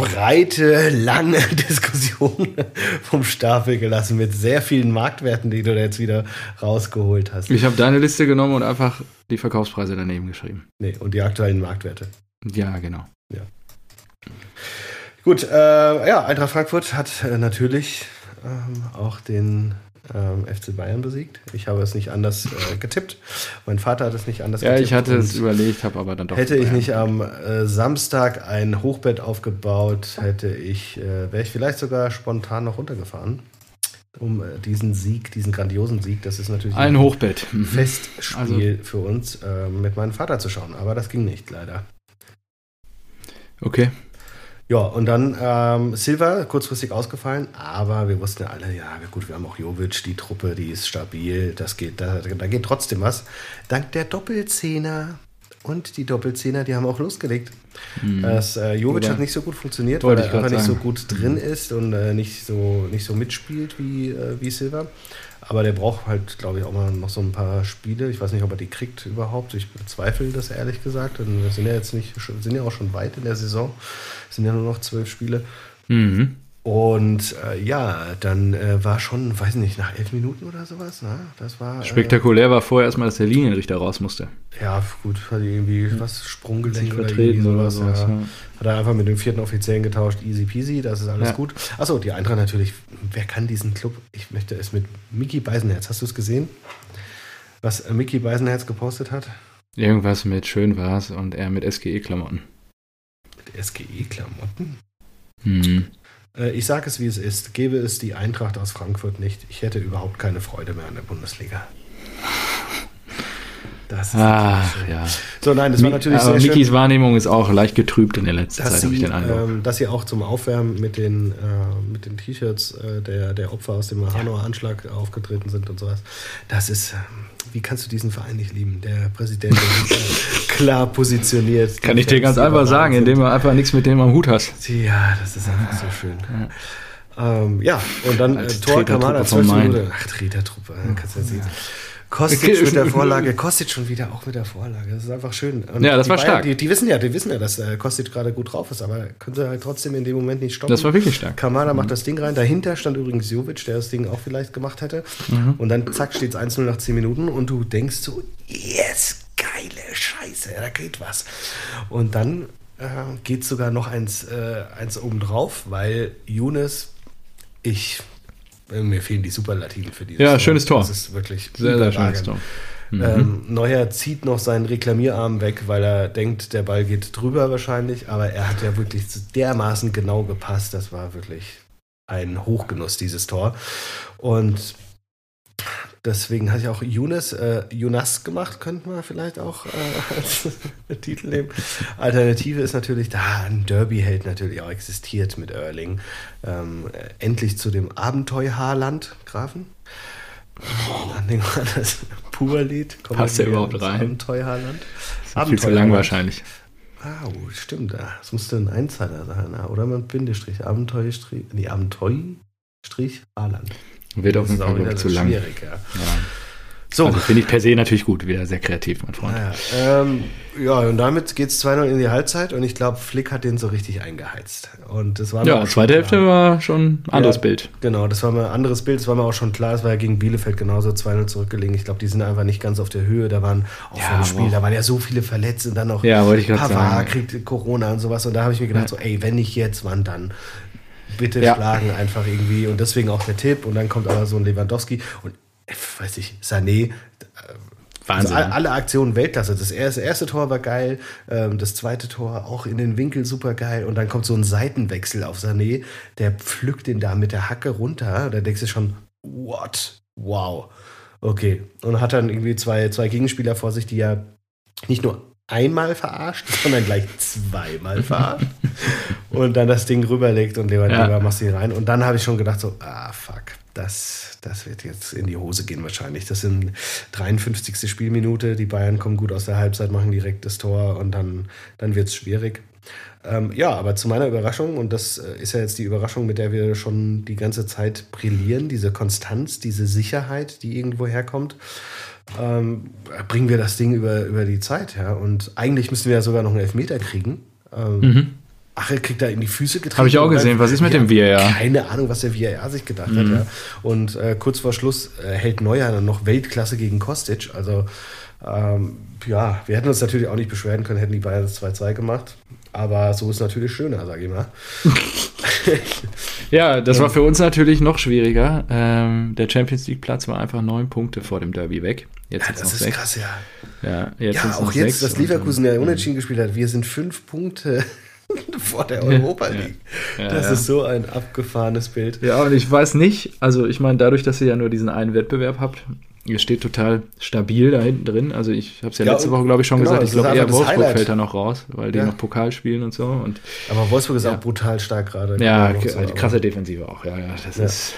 breite, lange Diskussion vom Stapel gelassen mit sehr vielen Marktwerten, die du jetzt wieder rausgeholt hast. Ich habe deine Liste genommen und einfach die Verkaufspreise daneben geschrieben. Nee, und die aktuellen Marktwerte. Ja, genau. Ja. Gut, äh, ja, Eintracht Frankfurt hat äh, natürlich ähm, auch den ähm, FC Bayern besiegt. Ich habe es nicht anders äh, getippt. Mein Vater hat es nicht anders ja, getippt. Ja, ich hatte es überlegt, habe aber dann doch. Hätte ich nicht am äh, Samstag ein Hochbett aufgebaut, hätte ich, äh, wäre ich vielleicht sogar spontan noch runtergefahren. Um äh, diesen Sieg, diesen grandiosen Sieg, das ist natürlich ein, ein Hochbett. Mhm. Festspiel also. für uns, ähm, mit meinem Vater zu schauen. Aber das ging nicht, leider. Okay. Ja, und dann ähm, Silva kurzfristig ausgefallen, aber wir wussten ja alle, ja gut, wir haben auch Jovic, die Truppe, die ist stabil, das geht, da, da geht trotzdem was. Dank der Doppelzehner und die Doppelzehner, die haben auch losgelegt. Mhm. Das, äh, Jovic Oder hat nicht so gut funktioniert, weil er einfach nicht so gut drin ist und äh, nicht, so, nicht so mitspielt wie, äh, wie Silva. Aber der braucht halt, glaube ich, auch mal noch so ein paar Spiele. Ich weiß nicht, ob er die kriegt überhaupt. Ich bezweifle das ehrlich gesagt. Wir sind ja jetzt nicht, sind ja auch schon weit in der Saison. Es sind ja nur noch zwölf Spiele. Mhm. Und äh, ja, dann äh, war schon, weiß nicht, nach elf Minuten oder sowas. Ne? Das war. Äh, Spektakulär äh, war vorher erstmal, dass der Linienrichter raus musste. Ja, gut, hat irgendwie hm. was Sprunggelenk oder irgendwie sowas. Oder sowas ja. Ja. Hat er einfach mit dem vierten Offiziellen getauscht, easy peasy, das ist alles ja. gut. Achso, die Eintracht natürlich. Wer kann diesen Club? Ich möchte es mit Mickey Beisenherz. Hast du es gesehen? Was äh, Mickey Beisenherz gepostet hat? Irgendwas mit schön war's und er mit SGE-Klamotten. Mit SGE-Klamotten? Hm. Äh, ich sage es, wie es ist. Gäbe es die Eintracht aus Frankfurt nicht, ich hätte überhaupt keine Freude mehr an der Bundesliga. Das ist Ach, ja. So, nein, das war natürlich aber sehr Mikis schön, Wahrnehmung ist auch leicht getrübt in der letzten Zeit, habe ich den Eindruck. Ähm, dass sie auch zum Aufwärmen mit den, äh, mit den T-Shirts äh, der, der Opfer aus dem Hanauer Anschlag aufgetreten sind und sowas. Das ist, ähm, wie kannst du diesen Verein nicht lieben? Der Präsident ist klar positioniert. Kann ich dir ganz einfach sagen, sind. indem du einfach nichts mit dem am Hut hast. Ja, das ist einfach so schön. Ja, ähm, ja und dann äh, Tor Kamada, 12 Minuten. Ach, Tretertruppe, kannst du ja sehen. Kostic mit der Vorlage, Kostic schon wieder auch mit der Vorlage. Das ist einfach schön. Und ja, das war Bayern, stark. Die, die, wissen ja, die wissen ja, dass äh, Kostic gerade gut drauf ist, aber können sie halt trotzdem in dem Moment nicht stoppen. Das war wirklich stark. Kamada mhm. macht das Ding rein. Dahinter stand übrigens Jovic, der das Ding auch vielleicht gemacht hätte. Mhm. Und dann zack, steht es 1-0 nach 10 Minuten und du denkst so, yes, geile Scheiße, da geht was. Und dann äh, geht sogar noch eins, äh, eins oben drauf, weil Younes, ich mir fehlen die Superlativen für dieses Ja, Tor. schönes Tor. Das ist wirklich sehr, sehr schönes Tor. Mhm. Ähm, Neuer zieht noch seinen Reklamierarm weg, weil er denkt, der Ball geht drüber wahrscheinlich, aber er hat ja wirklich dermaßen genau gepasst. Das war wirklich ein Hochgenuss, dieses Tor. Und Deswegen hatte ich auch Yunus, äh, Jonas gemacht, könnten wir vielleicht auch äh, als Titel nehmen. Alternative ist natürlich, da ein Derby-Held natürlich auch existiert mit Erling. Ähm, endlich zu dem Abenteuer-Haarland, Grafen. Dann nehmen wir das Purlied. Passt ja überhaupt rein. Abenteuerland. Viel zu lang wahrscheinlich. Ah, oh, stimmt. Das musste ein Einzeiler sein. Oder mit Bindestrich. Abenteuerstrich. Nee, Abenteuerstrich Haarland. Wird auf jeden Fall zu lang. Schwierig, ja. So. Also finde ich per se natürlich gut, wieder sehr kreativ, mein Freund. Naja, ähm, ja, und damit geht es 2-0 in die Halbzeit und ich glaube, Flick hat den so richtig eingeheizt. Und das war ja, zweite Hälfte war schon ein anderes ja, Bild. Genau, das war mal ein anderes Bild, das war mir auch schon klar, es war ja gegen Bielefeld genauso 2-0 zurückgelegen. Ich glaube, die sind einfach nicht ganz auf der Höhe. Da waren auch ja, vom Spiel, wow. da waren ja so viele verletzt und dann noch ja, wollte ich Pavard sagen. kriegt Corona und sowas. Und da habe ich mir gedacht, ja. so, ey, wenn nicht jetzt, wann dann? Bitte ja. schlagen einfach irgendwie. Und deswegen auch der Tipp. Und dann kommt aber so ein Lewandowski und, äh, weiß ich, Sané. Äh, Wahnsinn. Also alle Aktionen Weltklasse. Das erste, erste Tor war geil, ähm, das zweite Tor auch in den Winkel super geil. Und dann kommt so ein Seitenwechsel auf Sané, der pflückt den da mit der Hacke runter. Da denkst du schon, what? Wow. Okay. Und hat dann irgendwie zwei, zwei Gegenspieler vor sich, die ja nicht nur einmal verarscht, sondern gleich zweimal verarscht. und dann das Ding rüberlegt und Leber, ja. Leber machst du rein. Und dann habe ich schon gedacht, so, ah, fuck, das, das wird jetzt in die Hose gehen wahrscheinlich. Das sind 53. Spielminute, die Bayern kommen gut aus der Halbzeit, machen direkt das Tor und dann, dann wird es schwierig. Ähm, ja, aber zu meiner Überraschung, und das äh, ist ja jetzt die Überraschung, mit der wir schon die ganze Zeit brillieren, diese Konstanz, diese Sicherheit, die irgendwo herkommt, ähm, bringen wir das Ding über, über die Zeit. Ja? Und eigentlich müssen wir ja sogar noch einen Elfmeter kriegen. Ähm, mhm. Ach, er kriegt da in die Füße getreten. Habe ich auch gesehen. Was ist mit dem VAR? Keine Ahnung, was der VAR sich gedacht mhm. hat. Ja. Und äh, kurz vor Schluss äh, hält Neuer dann noch Weltklasse gegen Kostic. Also ähm, ja, wir hätten uns natürlich auch nicht beschweren können, hätten die Bayern das 2-2 gemacht. Aber so ist natürlich schöner, sage ich mal. ja, das war für uns natürlich noch schwieriger. Ähm, der Champions League Platz war einfach neun Punkte vor dem Derby weg. Jetzt ja, das ist sechs. krass, ja. Ja, jetzt ja auch jetzt, dass Leverkusen ja unentschieden gespielt hat. Wir sind fünf Punkte vor der Europa League. Ja, ja, das ja. ist so ein abgefahrenes Bild. Ja, und ich weiß nicht, also ich meine, dadurch, dass ihr ja nur diesen einen Wettbewerb habt, ihr steht total stabil da hinten drin. Also ich habe es ja, letzte Woche, glaube ich, schon genau, gesagt. Ich glaube, eher Wolfsburg Highlight. fällt da noch raus, weil die noch Pokal spielen und so. Und, Aber Wolfsburg ist auch brutal stark gerade. Ja, so, krasse Defensive auch. Ja, ja, das ist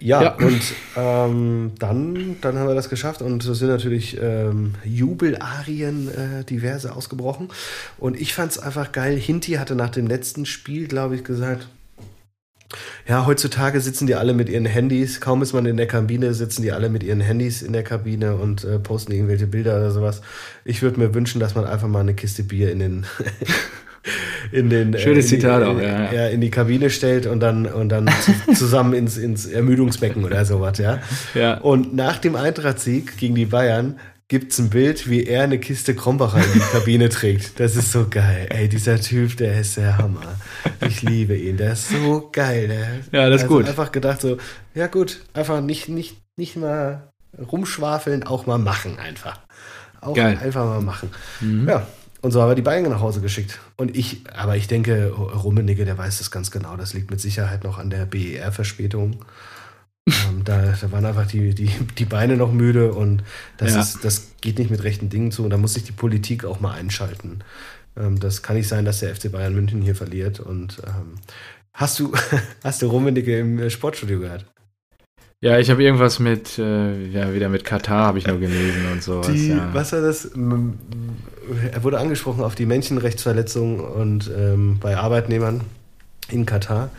ja, ja, und ähm, dann, dann haben wir das geschafft und es sind natürlich ähm, Jubelarien äh, diverse ausgebrochen. Und ich fand es einfach geil. Hinti hatte nach dem letzten Spiel, glaube ich, gesagt, ja, heutzutage sitzen die alle mit ihren Handys. Kaum ist man in der Kabine, sitzen die alle mit ihren Handys in der Kabine und äh, posten irgendwelche Bilder oder sowas. Ich würde mir wünschen, dass man einfach mal eine Kiste Bier in den in den äh, Schönes äh, Zitat auch, ja, ja. in die Kabine stellt und dann und dann zusammen ins, ins Ermüdungsbecken oder sowas, ja. ja. Und nach dem Eintracht-Sieg gegen die Bayern gibt es ein Bild, wie er eine Kiste Krombacher in die Kabine trägt. Das ist so geil. Ey, dieser Typ, der ist der Hammer. Ich liebe ihn. Der ist so geil. Der, ja, das ist also gut. einfach gedacht so, ja gut, einfach nicht, nicht, nicht mal rumschwafeln, auch mal machen einfach. Auch geil. einfach mal machen. Mhm. Ja, und so haben wir die Bayern nach Hause geschickt. Und ich, aber ich denke, Rummenigge, der weiß das ganz genau. Das liegt mit Sicherheit noch an der BER-Verspätung. ähm, da, da, waren einfach die, die, die Beine noch müde und das, ja. ist, das geht nicht mit rechten Dingen zu. Und da muss sich die Politik auch mal einschalten. Ähm, das kann nicht sein, dass der FC Bayern München hier verliert. Und ähm, hast du, hast du Rummenigge im Sportstudio gehört? Ja, ich habe irgendwas mit, äh, ja, wieder mit Katar habe ich nur gelesen und. Die, ja. Was war das? Er wurde angesprochen auf die Menschenrechtsverletzungen und ähm, bei Arbeitnehmern in Katar.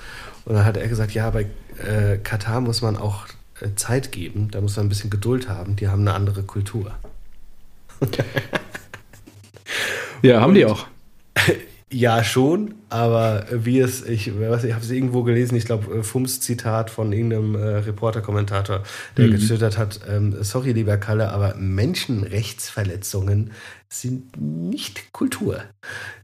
Und dann hat er gesagt, ja, bei äh, Katar muss man auch äh, Zeit geben, da muss man ein bisschen Geduld haben. Die haben eine andere Kultur. ja, haben die auch. Ja, schon, aber wie es, ich, weiß, ich habe es irgendwo gelesen, ich glaube, äh, Fums Zitat von irgendeinem äh, Reporter-Kommentator, der mhm. getwittert hat, ähm, sorry, lieber Kalle, aber Menschenrechtsverletzungen sind nicht Kultur.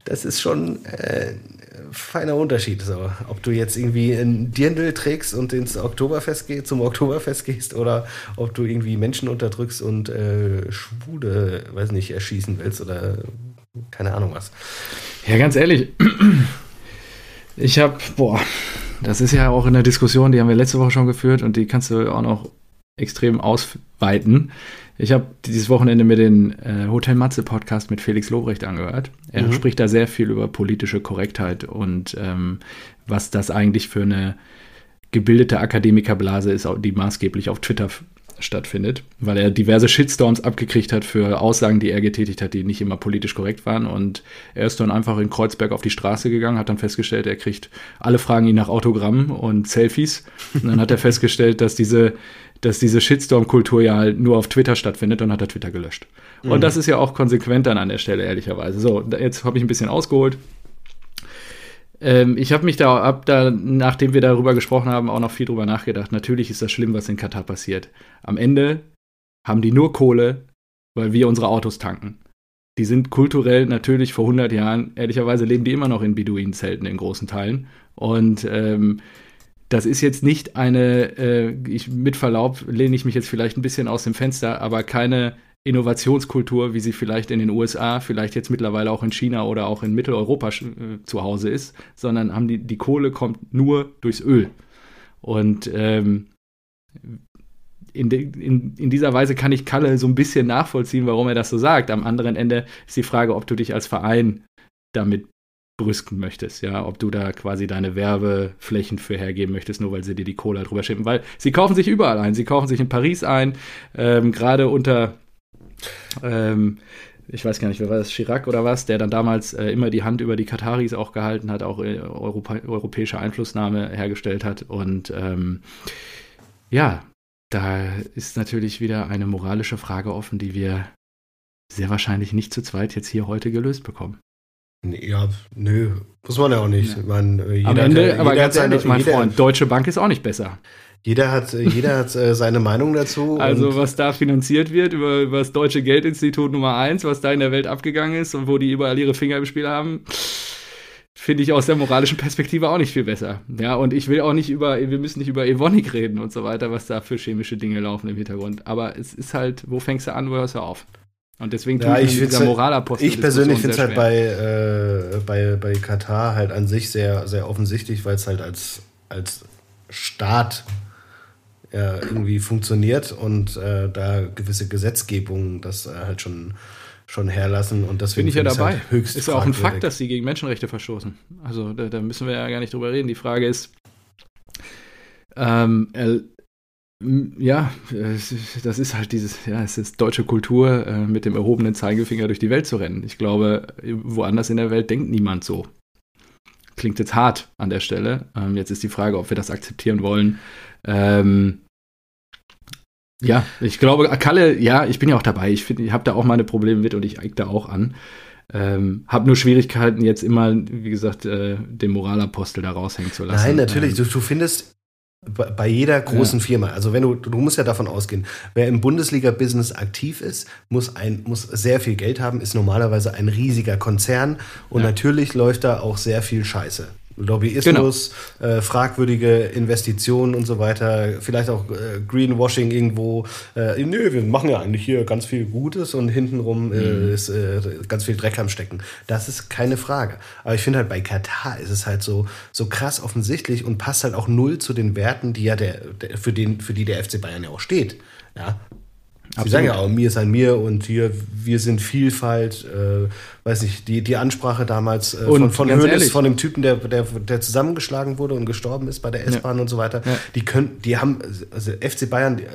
Das ist schon äh, ein feiner Unterschied. So. Ob du jetzt irgendwie ein Dirndl trägst und ins Oktoberfest gehst, zum Oktoberfest gehst oder ob du irgendwie Menschen unterdrückst und äh, Schwule, weiß nicht, erschießen willst oder keine Ahnung was. Ja, ganz ehrlich, ich habe, boah, das ist ja auch in der Diskussion, die haben wir letzte Woche schon geführt und die kannst du auch noch extrem ausweiten. Ich habe dieses Wochenende mir den äh, Hotel Matze Podcast mit Felix Lobrecht angehört. Er mhm. spricht da sehr viel über politische Korrektheit und ähm, was das eigentlich für eine gebildete Akademikerblase ist, die maßgeblich auf Twitter stattfindet, weil er diverse Shitstorms abgekriegt hat für Aussagen, die er getätigt hat, die nicht immer politisch korrekt waren. Und er ist dann einfach in Kreuzberg auf die Straße gegangen, hat dann festgestellt, er kriegt, alle fragen ihn nach Autogrammen und Selfies. Und dann hat er festgestellt, dass diese, dass diese Shitstorm-Kultur ja halt nur auf Twitter stattfindet und hat er Twitter gelöscht. Mhm. Und das ist ja auch konsequent dann an der Stelle, ehrlicherweise. So, jetzt habe ich ein bisschen ausgeholt. Ähm, ich habe mich da ab da, nachdem wir darüber gesprochen haben, auch noch viel drüber nachgedacht. Natürlich ist das schlimm, was in Katar passiert. Am Ende haben die nur Kohle, weil wir unsere Autos tanken. Die sind kulturell natürlich vor 100 Jahren, ehrlicherweise leben die immer noch in Beduinenzelten in großen Teilen. Und ähm, das ist jetzt nicht eine, äh, ich, mit Verlaub lehne ich mich jetzt vielleicht ein bisschen aus dem Fenster, aber keine Innovationskultur, wie sie vielleicht in den USA, vielleicht jetzt mittlerweile auch in China oder auch in Mitteleuropa äh, zu Hause ist, sondern haben die, die Kohle kommt nur durchs Öl. Und ähm, in, in, in dieser Weise kann ich Kalle so ein bisschen nachvollziehen, warum er das so sagt. Am anderen Ende ist die Frage, ob du dich als Verein damit brüsken möchtest, ja, ob du da quasi deine Werbeflächen für hergeben möchtest, nur weil sie dir die Cola drüber schippen, weil sie kaufen sich überall ein, sie kaufen sich in Paris ein, ähm, gerade unter ähm, ich weiß gar nicht, wer war das, Chirac oder was, der dann damals äh, immer die Hand über die Kataris auch gehalten hat, auch äh, Europa, europäische Einflussnahme hergestellt hat. Und ähm, ja, da ist natürlich wieder eine moralische Frage offen, die wir sehr wahrscheinlich nicht zu zweit jetzt hier heute gelöst bekommen. Ja, nö, muss man ja auch nicht. Ja. Man, äh, Am Ende, hat, aber ganz ehrlich, mein Freund, Deutsche Bank ist auch nicht besser. Jeder hat, jeder hat äh, seine Meinung dazu. Also was da finanziert wird über, über das Deutsche Geldinstitut Nummer 1, was da in der Welt abgegangen ist und wo die überall ihre Finger im Spiel haben, finde ich aus der moralischen Perspektive auch nicht viel besser. Ja, und ich will auch nicht über, wir müssen nicht über Evonik reden und so weiter, was da für chemische Dinge laufen im Hintergrund. Aber es ist halt, wo fängst du an, wo hörst du auf? Und deswegen tue ja, ich, ich dieser Moralapostel. Ich persönlich finde es halt bei, äh, bei, bei Katar halt an sich sehr, sehr offensichtlich, weil es halt als, als Staat ja, irgendwie funktioniert und äh, da gewisse Gesetzgebungen das äh, halt schon, schon herlassen. Und deswegen bin ich ja dabei. Halt höchst ist ja auch ein Fakt, dass sie gegen Menschenrechte verstoßen. Also da, da, müssen wir ja gar nicht drüber reden. Die Frage ist, ähm, ja, das ist halt dieses, ja, es ist deutsche Kultur, äh, mit dem erhobenen Zeigefinger durch die Welt zu rennen. Ich glaube, woanders in der Welt denkt niemand so. Klingt jetzt hart an der Stelle. Ähm, jetzt ist die Frage, ob wir das akzeptieren wollen. Ähm, ja, ich glaube, Kalle, ja, ich bin ja auch dabei. Ich, ich habe da auch meine Probleme mit und ich eig da auch an. Ähm, hab nur Schwierigkeiten, jetzt immer, wie gesagt, äh, den Moralapostel da raushängen zu lassen. Nein, natürlich. Ähm, du, du findest bei jeder großen ja. Firma, also wenn du, du musst ja davon ausgehen, wer im Bundesliga-Business aktiv ist, muss ein, muss sehr viel Geld haben, ist normalerweise ein riesiger Konzern und ja. natürlich läuft da auch sehr viel Scheiße. Lobbyismus, genau. äh, fragwürdige Investitionen und so weiter, vielleicht auch äh, Greenwashing irgendwo. Äh, nö, wir machen ja eigentlich hier ganz viel Gutes und hintenrum äh, mhm. ist äh, ganz viel Dreck am Stecken. Das ist keine Frage. Aber ich finde halt bei Katar ist es halt so, so krass offensichtlich und passt halt auch null zu den Werten, die ja der, der für, den, für die der FC Bayern ja auch steht. Ja, Sie sagen ja auch, mir ist ein mir und hier, wir sind Vielfalt, äh, weiß nicht, die, die Ansprache damals äh, von, von Hönes, von dem Typen, der, der, der zusammengeschlagen wurde und gestorben ist bei der S-Bahn ja. und so weiter, ja. die können, die haben, also FC Bayern, die,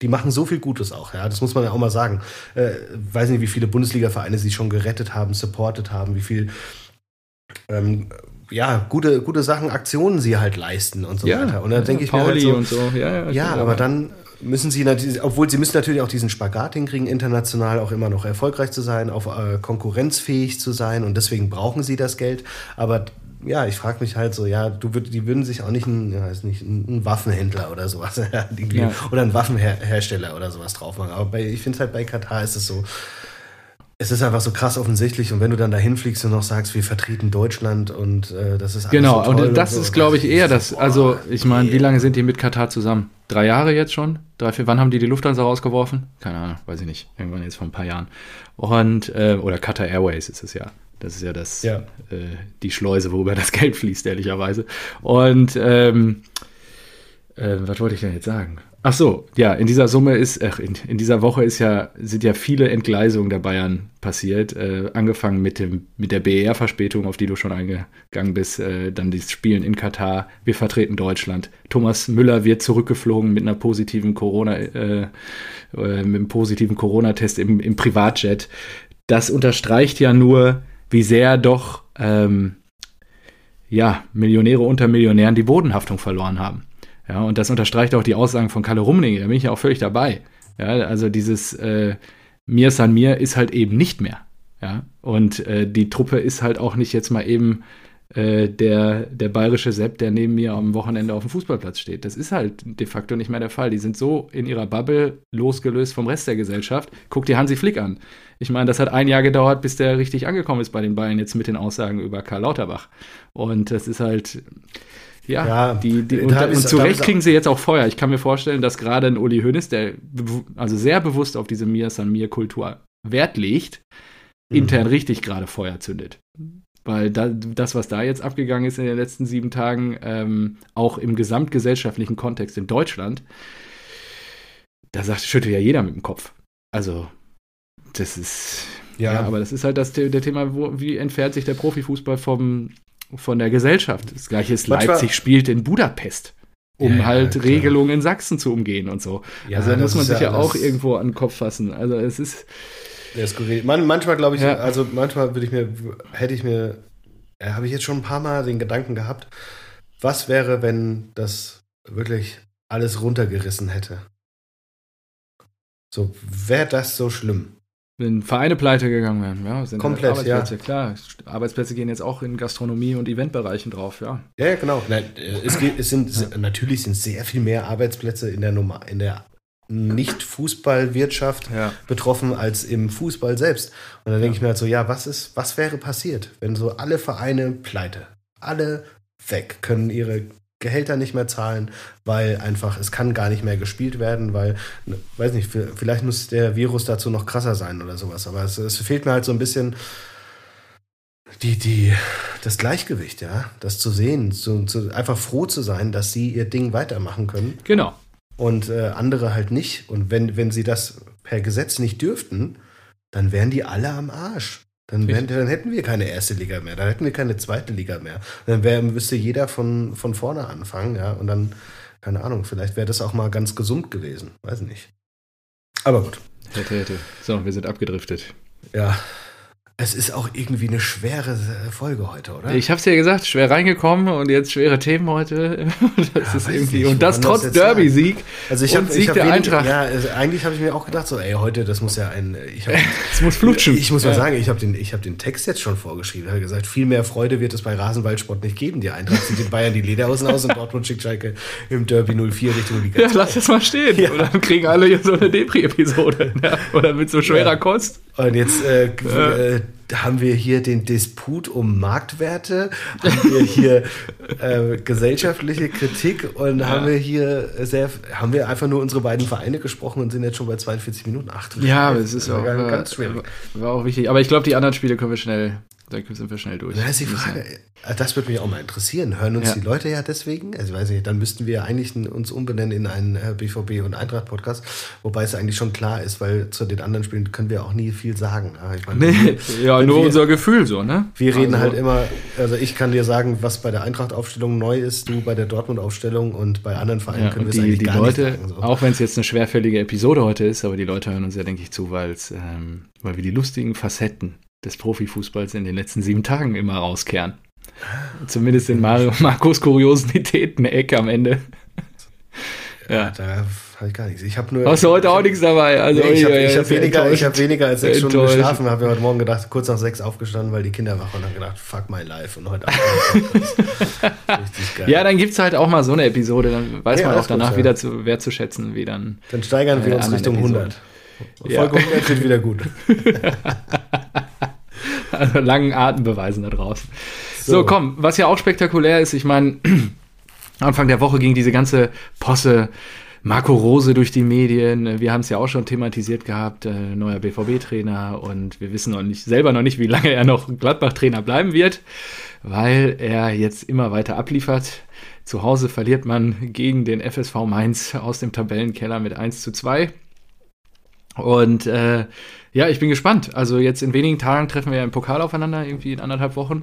die machen so viel Gutes auch, ja, das muss man ja auch mal sagen. Äh, weiß nicht, wie viele Bundesliga-Vereine sie schon gerettet haben, supportet haben, wie viel ähm, ja, gute, gute Sachen, Aktionen sie halt leisten und so ja, weiter. Und dann ja, denke ich Pauli mir halt so, und so. Ja, ja, ja aber dann müssen sie natürlich, obwohl sie müssen natürlich auch diesen Spagat hinkriegen, international auch immer noch erfolgreich zu sein, auf äh, konkurrenzfähig zu sein und deswegen brauchen sie das Geld. Aber ja, ich frage mich halt so, ja, du würd, die würden sich auch nicht einen, ja, nicht, einen Waffenhändler oder sowas ja. oder einen Waffenhersteller oder sowas drauf machen. Aber bei, ich finde halt bei Katar ist es so, es ist einfach so krass offensichtlich und wenn du dann dahin fliegst und noch sagst, wir vertreten Deutschland und äh, das ist alles Genau, so und das und so, ist, glaube ich, eher das. Also, ich meine, wie lange sind die mit Katar zusammen? Drei Jahre jetzt schon? Drei, vier, wann haben die die Lufthansa rausgeworfen? Keine Ahnung, weiß ich nicht. Irgendwann jetzt vor ein paar Jahren. Und, äh, oder Qatar Airways ist es ja. Das ist ja das, ja. Äh, die Schleuse, worüber das Geld fließt, ehrlicherweise. Und, ähm, äh, was wollte ich denn jetzt sagen? Ach so, ja, in dieser Summe ist, ach, in, in, dieser Woche ist ja, sind ja viele Entgleisungen der Bayern passiert. Äh, angefangen mit, dem, mit der BER-Verspätung, auf die du schon eingegangen bist, äh, dann das Spielen in Katar. Wir vertreten Deutschland. Thomas Müller wird zurückgeflogen mit einer positiven Corona, äh, äh mit einem positiven Corona-Test im, im Privatjet. Das unterstreicht ja nur, wie sehr doch ähm, ja, Millionäre unter Millionären die Bodenhaftung verloren haben. Ja, und das unterstreicht auch die Aussagen von Kalle Rummenigge, da bin ich ja auch völlig dabei. Ja, also dieses äh, Mir san mir ist halt eben nicht mehr. Ja, und äh, die Truppe ist halt auch nicht jetzt mal eben äh, der, der bayerische Sepp, der neben mir am Wochenende auf dem Fußballplatz steht. Das ist halt de facto nicht mehr der Fall. Die sind so in ihrer Bubble losgelöst vom Rest der Gesellschaft. Guck dir Hansi Flick an. Ich meine, das hat ein Jahr gedauert, bis der richtig angekommen ist bei den Bayern jetzt mit den Aussagen über Karl Lauterbach. Und das ist halt, ja, ja die, die, und, und zu Recht kriegen sie jetzt auch Feuer. Ich kann mir vorstellen, dass gerade ein Uli Hoeneß, der also sehr bewusst auf diese Mir San Mir Kultur Wert legt, mhm. intern richtig gerade Feuer zündet. Weil da, das, was da jetzt abgegangen ist in den letzten sieben Tagen, ähm, auch im gesamtgesellschaftlichen Kontext in Deutschland, da sagt, schüttelt ja jeder mit dem Kopf. Also, das ist. Ja, ja aber das ist halt das der Thema, wo, wie entfernt sich der Profifußball vom, von der Gesellschaft. Das gleiche ist, Manchmal, Leipzig spielt in Budapest, um ja, halt ja, Regelungen in Sachsen zu umgehen und so. Ja, also da muss man sich ja, auch irgendwo an den Kopf fassen. Also es ist. Der ist Man, manchmal glaube ich, also manchmal würde ich mir, hätte ich mir, äh, habe ich jetzt schon ein paar Mal den Gedanken gehabt, was wäre, wenn das wirklich alles runtergerissen hätte? So, wäre das so schlimm? Wenn Vereine pleite gegangen wären, ja, sind Komplett, Arbeitsplätze, ja. klar. Arbeitsplätze gehen jetzt auch in Gastronomie und Eventbereichen drauf, ja. Ja, genau. Nein, es, geht, es sind ja. natürlich sind sehr viel mehr Arbeitsplätze in der Nummer, in der nicht-Fußballwirtschaft ja. betroffen als im Fußball selbst. Und dann denke ich mir halt so, ja, was ist, was wäre passiert, wenn so alle Vereine pleite, alle weg, können ihre Gehälter nicht mehr zahlen, weil einfach es kann gar nicht mehr gespielt werden, weil, weiß nicht, vielleicht muss der Virus dazu noch krasser sein oder sowas. Aber es, es fehlt mir halt so ein bisschen die, die, das Gleichgewicht, ja, das zu sehen, zu, zu, einfach froh zu sein, dass sie ihr Ding weitermachen können. Genau. Und äh, andere halt nicht. Und wenn, wenn sie das per Gesetz nicht dürften, dann wären die alle am Arsch. Dann, wären, dann, hätten wir keine erste Liga mehr, dann hätten wir keine zweite Liga mehr. Dann wär, müsste jeder von, von vorne anfangen, ja. Und dann, keine Ahnung, vielleicht wäre das auch mal ganz gesund gewesen. Weiß nicht. Aber gut. Hätte, hätte. So, wir sind abgedriftet. Ja, es ist auch irgendwie eine schwere Folge heute, oder? Ich habe es ja gesagt, schwer reingekommen und jetzt schwere Themen heute. Das ja, ist irgendwie nicht, und das trotz Derby-Sieg also ich hab, und Sieg ich hab der wenig, Eintracht. Ja, also eigentlich habe ich mir auch gedacht, so, ey, heute, das muss ja ein. Ich hab, das muss flutschen. Ich muss mal ja. sagen, ich habe den, hab den Text jetzt schon vorgeschrieben. Ich habe gesagt, viel mehr Freude wird es bei Rasenwaldsport nicht geben. Die Eintracht zieht den Bayern die Lederhosen aus und Dortmund schickt Schalke im Derby 04 Richtung Liga. Ja, lass das mal stehen. Ja. Und dann kriegen alle hier so eine Depri-Episode. Oder mit so schwerer Kost. Und jetzt äh, äh, haben wir hier den Disput um Marktwerte, haben wir hier äh, gesellschaftliche Kritik und ja. haben wir hier sehr, haben wir einfach nur unsere beiden Vereine gesprochen und sind jetzt schon bei 42 Minuten. Ach, ja, es ist auch ganz schwierig. War auch wichtig. Aber ich glaube, die anderen Spiele können wir schnell da sind wir schnell durch. Das ist die Frage. Äh, das würde mich auch mal interessieren. Hören uns ja. die Leute ja deswegen? Also, weiß nicht, dann müssten wir eigentlich uns umbenennen in einen BVB äh, und Eintracht-Podcast. Wobei es eigentlich schon klar ist, weil zu den anderen Spielen können wir auch nie viel sagen. Ich meine, nee, ja, nur wir, unser Gefühl so, ne? Wir reden also. halt immer, also ich kann dir sagen, was bei der Eintracht-Aufstellung neu ist, du bei der Dortmund-Aufstellung und bei anderen Vereinen ja, können wir es eigentlich die gar Leute, nicht sagen. So. Auch wenn es jetzt eine schwerfällige Episode heute ist, aber die Leute hören uns ja, denke ich, zu, ähm, weil wir die lustigen Facetten des Profifußballs in den letzten sieben Tagen immer rauskehren. Zumindest in Mar Marcos Kuriositäten-Ecke am Ende. Ja, ja. da habe ich gar nichts. Ich habe nur. Hast du heute auch nichts dabei? Also, nee, ich habe hab weniger, hab weniger als sechs Stunden geschlafen. Habe mir heute Morgen gedacht, kurz nach sechs aufgestanden, weil die Kinder wach und habe gedacht, fuck my life. Und heute Abend. richtig geil. Ja, dann gibt es halt auch mal so eine Episode. Dann weiß ja, man auch danach gut, wieder zu, wertzuschätzen, wie dann. Dann steigern wir uns Richtung Episode. 100. Folge ja. 100 wird wieder gut. also langen Atembeweisen da draußen. So. so, komm, was ja auch spektakulär ist, ich meine, Anfang der Woche ging diese ganze Posse Marco Rose durch die Medien. Wir haben es ja auch schon thematisiert gehabt, äh, neuer BVB-Trainer und wir wissen noch nicht, selber noch nicht, wie lange er noch Gladbach-Trainer bleiben wird, weil er jetzt immer weiter abliefert. Zu Hause verliert man gegen den FSV Mainz aus dem Tabellenkeller mit 1 zu 2. Und äh, ja, ich bin gespannt. Also jetzt in wenigen Tagen treffen wir ja im Pokal aufeinander, irgendwie in anderthalb Wochen.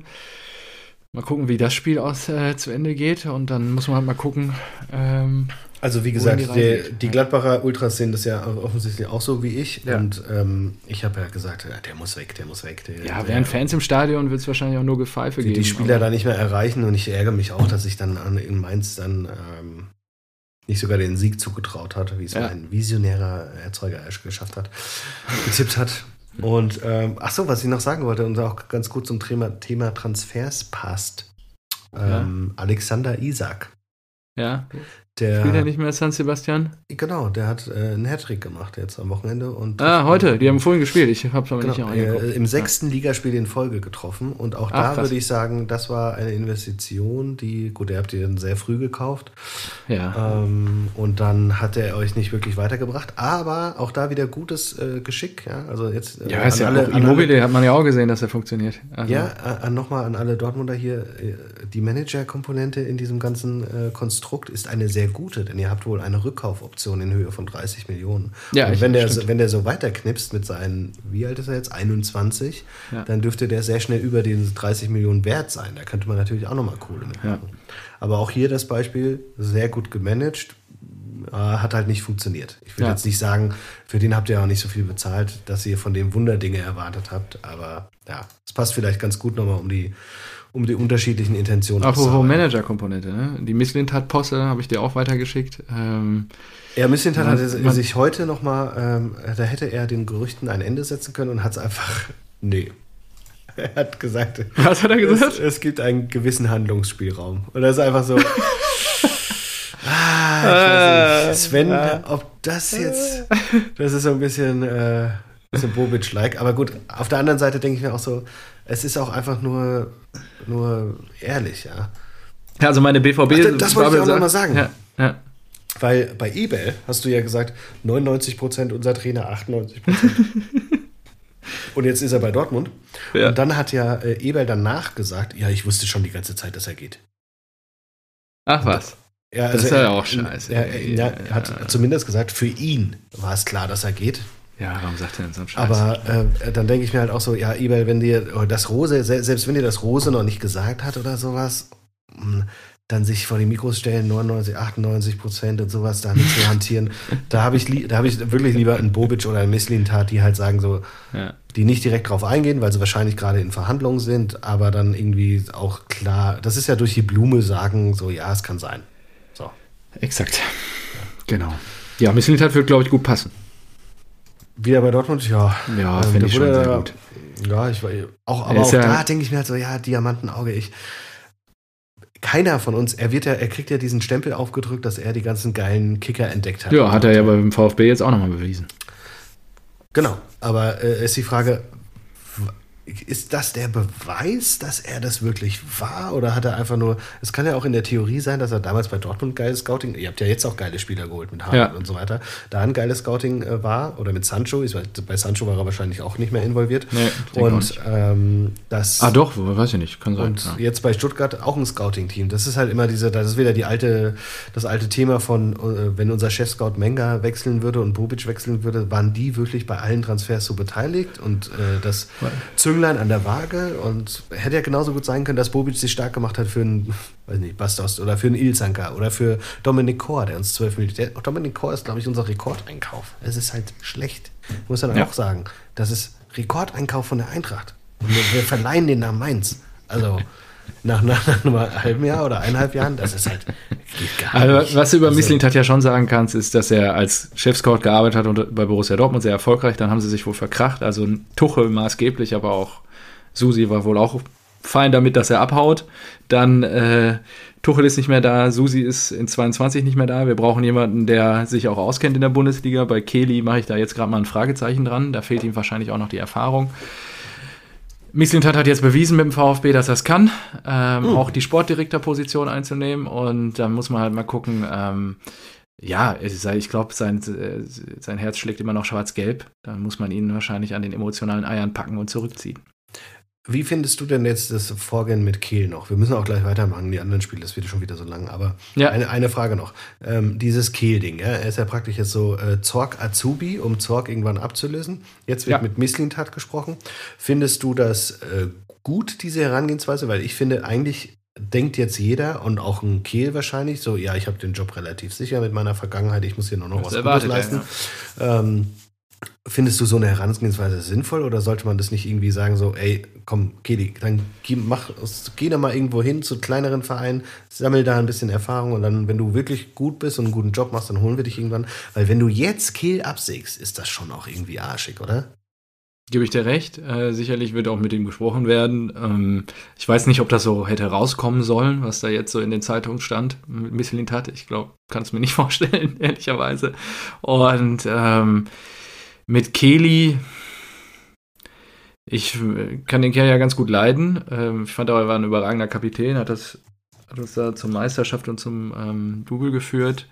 Mal gucken, wie das Spiel aus äh, zu Ende geht. Und dann muss man halt mal gucken. Ähm, also wie gesagt, die, der, die, Gladbacher Ultras sehen das ja offensichtlich auch so wie ich. Ja. Und ähm, ich habe ja gesagt, ja, der muss weg, der muss weg. Der, ja, wären Fans im Stadion, wird es wahrscheinlich auch nur Gepfeife die, geben. Die Spieler da nicht mehr erreichen. Und ich ärgere mich auch, dass ich dann an, in Mainz dann ähm, nicht sogar den Sieg zugetraut hat, wie es ja. ein visionärer Erzeuger geschafft hat, getippt hat. Und ähm, ach so, was ich noch sagen wollte und auch ganz gut zum Thema, Thema Transfers passt. Ähm, ja. Alexander Isak. Ja. Der, Spielt er nicht mehr San Sebastian? Genau, der hat äh, einen Hattrick gemacht jetzt am Wochenende. Und ah, heute, die haben vorhin gespielt, ich habe es aber genau, nicht äh, Im sechsten ja. Ligaspiel in Folge getroffen und auch Ach, da würde ich sagen, das war eine Investition, die, gut, ihr habt ihr dann sehr früh gekauft. Ja. Ähm, und dann hat er euch nicht wirklich weitergebracht, aber auch da wieder gutes äh, Geschick. Ja, also jetzt, äh, ja ist ja alle, Immobilie hat man ja auch gesehen, dass er funktioniert. Also. Ja, äh, nochmal an alle Dortmunder hier, äh, die Manager-Komponente in diesem ganzen Konstrukt ist eine sehr sehr gute, denn ihr habt wohl eine Rückkaufoption in Höhe von 30 Millionen. Ja, und wenn der, stimmt. wenn der so weiterknipst mit seinen, wie alt ist er jetzt, 21, Ja. dann dürfte der sehr schnell über den 30 Millionen wert sein. Da könnte man natürlich auch nochmal Kohle mitmachen. Aber auch hier das Beispiel, sehr gut gemanagt, äh, hat halt nicht funktioniert. Ich will Ja. jetzt nicht sagen, für den habt ihr auch nicht so viel bezahlt, dass ihr von dem Wunderdinge erwartet habt, aber ja, es passt vielleicht ganz gut nochmal um die, um die unterschiedlichen Intentionen Apropos auszuarbeiten. Manager-Komponente, ne? Die Misslintat-Posse habe ich dir auch weitergeschickt. Ähm, Ja, Mislintat hat sich heute nochmal, ähm, da hätte er den Gerüchten ein Ende setzen können und hat es einfach, nee. Er hat gesagt, was hat er gesagt? es, es gibt einen gewissen Handlungsspielraum. Und das ist einfach so, ah, ich weiß nicht, Sven, ob das jetzt, das ist so ein bisschen, äh, bisschen Bobic-like. Aber gut, auf der anderen Seite denke ich mir auch so, es ist auch einfach nur, nur ehrlich, ja. Ja, also meine BVB. Ach, das wollte ich auch noch sagt- mal sagen. Ja, ja. Weil bei eBay hast du ja gesagt, 99% unser Trainer, 98%. Und jetzt ist er bei Dortmund. Ja. Und dann hat ja äh, Eberl danach gesagt, ja, ich wusste schon die ganze Zeit, dass er geht. Ach was. Ja, Das ist er- ja auch scheiße. Er, er, Ja, er hat zumindest gesagt, für ihn war es klar, dass er geht. Ja, warum sagt er denn so einen Scheiß? Aber äh, dann denke ich mir halt auch so, ja, Eberl, wenn dir das Rose, se- selbst wenn dir das Rose noch nicht gesagt hat oder sowas, mh, dann sich vor die Mikros stellen, 99, 98 Prozent und sowas, da nicht zu hantieren. Da habe ich, da hab ich wirklich lieber einen Bobic oder einen Misslintat, die halt sagen so, ja. die nicht direkt drauf eingehen, weil sie wahrscheinlich gerade in Verhandlungen sind, aber dann irgendwie auch klar, das ist ja durch die Blume sagen, so, ja, es kann sein. So. Exakt. Genau. Ja, Misslintat wird, glaube ich, gut passen. Wieder bei Dortmund, ja. Ja, Ähm, finde ich schon sehr gut. Ja, ich war auch, Er aber auch ja- da denke ich mir halt so, ja, Diamantenauge, ich. Keiner von uns, er wird ja, er kriegt ja diesen Stempel aufgedrückt, dass er die ganzen geilen Kicker entdeckt hat. Ja, hat er ja beim VfB jetzt auch nochmal bewiesen. Genau, aber äh, ist die Frage, ist das der Beweis, dass er das wirklich war? Oder hat er einfach nur, es kann ja auch in der Theorie sein, dass er damals bei Dortmund geiles Scouting, ihr habt ja jetzt auch geile Spieler geholt mit Haaland Ja. und so weiter, da ein geiles Scouting äh, war, oder mit Sancho, ich weiß, bei Sancho war er wahrscheinlich auch nicht mehr involviert. Nee, und ähm, das Ah, doch, weiß ich nicht. Kann sein. und ja. jetzt bei Stuttgart auch ein Scouting-Team. Das ist halt immer diese, das ist wieder die alte, das alte Thema von, äh, wenn unser Chef-Scout Menga wechseln würde und Bobic wechseln würde, waren die wirklich bei allen Transfers so beteiligt und äh, das Zünglein an der Waage und hätte ja genauso gut sein können, dass Bobic sich stark gemacht hat für einen, weiß nicht, Bastos oder für einen Ilzanka oder für Dominik Kor, der uns 12 Millionen, der, Dominik Kor ist, glaube ich, unser Rekordeinkauf. Es ist halt schlecht. Muss man Ja. auch sagen. Das ist Rekordeinkauf von der Eintracht. Und wir, wir verleihen den nach Mainz. Also nach, nach, nach einem halben Jahr oder eineinhalb Jahren, das ist halt Also, was du über Also, Misslintat ja schon sagen kannst, ist, dass er als Chefscout gearbeitet hat und bei Borussia Dortmund sehr erfolgreich. Dann haben sie sich wohl verkracht. Also Tuchel maßgeblich, aber auch Susi war wohl auch fein damit, dass er abhaut. Dann äh, Tuchel ist nicht mehr da, Susi ist in 22 nicht mehr da. Wir brauchen jemanden, der sich auch auskennt in der Bundesliga. Bei Kelly mache ich da jetzt gerade mal ein Fragezeichen dran. Da fehlt ihm wahrscheinlich auch noch die Erfahrung. Mislintat hat jetzt bewiesen mit dem VfB, dass er es kann, ähm, auch die Sportdirektorposition einzunehmen. Und dann muss man halt mal gucken, ähm, ja, sei- ich glaube, sein, äh, sein Herz schlägt immer noch schwarz-gelb. Dann muss man ihn wahrscheinlich an den emotionalen Eiern packen und zurückziehen. Wie findest du denn jetzt das Vorgehen mit Kehl noch? Wir müssen auch gleich weitermachen, die anderen Spiele, das wird schon wieder so lang. Aber Ja. eine, eine Frage noch. Ähm, dieses Kehl-Ding, ja, er ist ja praktisch jetzt so äh, Zorg Azubi, um Zorg irgendwann abzulösen. Jetzt wird Ja. mit Misslintat gesprochen. Findest du das äh, gut, diese Herangehensweise? Weil ich finde, eigentlich denkt jetzt jeder und auch ein Kehl wahrscheinlich so, ja, ich habe den Job relativ sicher mit meiner Vergangenheit, ich muss hier nur noch Das was erwartet leisten. Ähm, Findest du so eine Herangehensweise sinnvoll oder sollte man das nicht irgendwie sagen, so, ey, komm, Kedi, dann geh, mach, geh da mal irgendwo hin zu kleineren Vereinen, sammel da ein bisschen Erfahrung und dann, wenn du wirklich gut bist und einen guten Job machst, dann holen wir dich irgendwann. Weil wenn du jetzt Kehl absägst, ist das schon auch irgendwie arschig, oder? Gebe ich dir recht. Äh, sicherlich wird auch mit ihm gesprochen werden. Ähm, ich weiß nicht, ob das so hätte rauskommen sollen, was da jetzt so in den Zeitungen stand mit Misslintat. Ich glaube, kann es mir nicht vorstellen, ehrlicherweise. Und ähm, mit Kelly, ich äh, kann den Kerl ja ganz gut leiden. Ähm, ich fand auch, er war ein überragender Kapitän, hat das hat uns da zur Meisterschaft und zum ähm, Double geführt.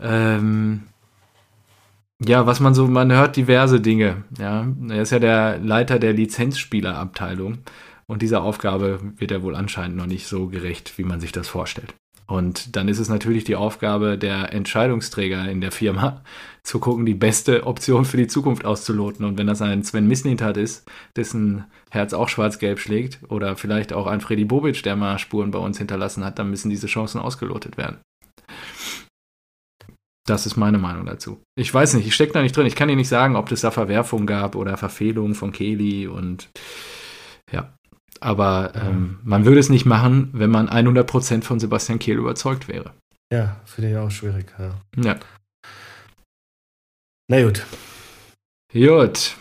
Ähm, ja, was man so, man hört diverse Dinge. Ja, er ist ja der Leiter der Lizenzspielerabteilung und dieser Aufgabe wird er wohl anscheinend noch nicht so gerecht, wie man sich das vorstellt. Und dann ist es natürlich die Aufgabe der Entscheidungsträger in der Firma, zu gucken, die beste Option für die Zukunft auszuloten. Und wenn das ein Sven Mislintat ist, dessen Herz auch schwarz-gelb schlägt, oder vielleicht auch ein Freddy Bobic, der mal Spuren bei uns hinterlassen hat, dann müssen diese Chancen ausgelotet werden. Das ist meine Meinung dazu. Ich weiß nicht, ich stecke da nicht drin. Ich kann dir nicht sagen, ob es da Verwerfungen gab oder Verfehlungen von Kelly und ja. Aber ähm, man würde es nicht machen, wenn man 100% von Sebastian Kehl überzeugt wäre. Ja, finde ich auch schwierig. Ja. ja. Na gut. Gut.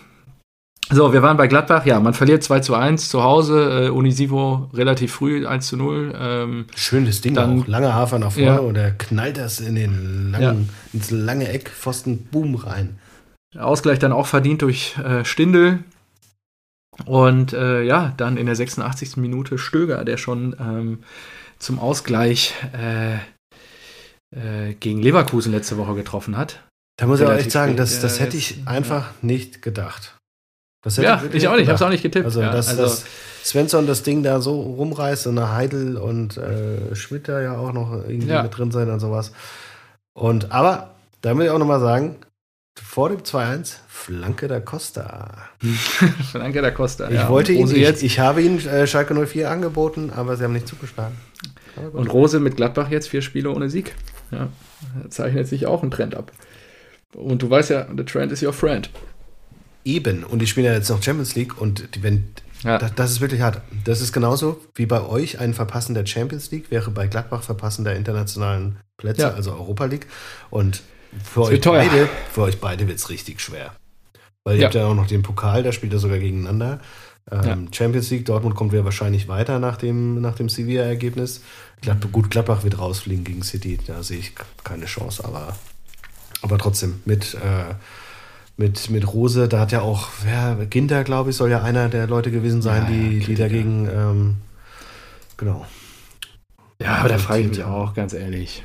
So, wir waren bei Gladbach. Ja, man verliert 2 zu 1 zu Hause. Äh, Unisivo relativ früh 1 zu 0. Ähm, Schönes Ding dann, auch. Langer Hafer nach vorne Ja. und er knallt das in den langen, ins lange Eck, Pfosten, boom rein. Ausgleich dann auch verdient durch äh, Stindl. Und äh, ja, dann in der 86. Minute Stöger, der schon ähm, zum Ausgleich äh, äh, gegen Leverkusen letzte Woche getroffen hat. Da muss ich auch echt sagen, das, das hätte ich ja. einfach nicht gedacht. Das hätte Ja, wirklich ich auch nicht, ich habe es gedacht. auch nicht getippt. Also, ja, dass, also dass Svensson das Ding da so rumreißt und eine Heidel und äh, Schmidt da ja auch noch irgendwie Ja. mit drin sein und sowas. Und aber, da will ich auch nochmal sagen, vor dem 2-1, Flanke da Costa. Franke da Costa. Ich ja. wollte ihn, ich, jetzt, ich habe ihn äh, Schalke 04 angeboten, aber sie haben nicht zugeschlagen. Und Rose mit Gladbach jetzt vier Spiele ohne Sieg. Ja, da zeichnet sich auch ein Trend ab. Und du weißt ja, the trend is your friend. Eben, und die spielen ja jetzt noch Champions League und die, wenn, Ja. das, das ist wirklich hart. Das ist genauso wie bei euch ein Verpassen der Champions League, wäre bei Gladbach Verpassen der internationalen Plätze, Ja. also Europa League. Und für euch teuer. beide, für euch beide wird es richtig schwer. Weil ihr Ja. habt ja auch noch den Pokal, da spielt ihr sogar gegeneinander. Ähm, Champions League, Dortmund kommt wieder wahrscheinlich weiter nach dem, nach dem Sevilla-Ergebnis. Gladbach, gut, Gladbach wird rausfliegen gegen City, da sehe ich keine Chance, aber, aber trotzdem mit, äh, mit, mit Rose, da hat ja auch, ja, Ginter, glaube ich, soll ja einer der Leute gewesen sein, Ja, die, ja, die dagegen, ähm, genau. Ja, aber da frage ich mich auch, ganz ehrlich.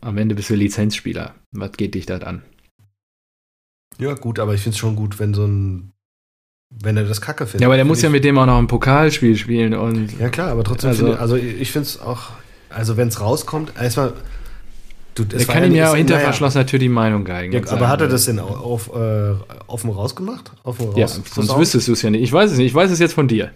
Am Ende bist du Lizenzspieler. Was geht dich das an? Ja, gut, aber ich finde es schon gut, wenn so ein, wenn er das Kacke findet. Ja, aber der Find muss ja mit dem auch noch ein Pokalspiel spielen und Ja, klar, aber trotzdem, Also- finde, also ich finde es auch, also wenn es rauskommt, erstmal, du, der kann ihm ja auch hinter verschlossener Tür die Meinung geigen. Ja, aber sagen, hat er das denn auf, äh, offen rausgemacht? Offen Ja, raus- sonst raus- wüsstest du es ja nicht. Ich weiß es nicht. Ich weiß es jetzt von dir.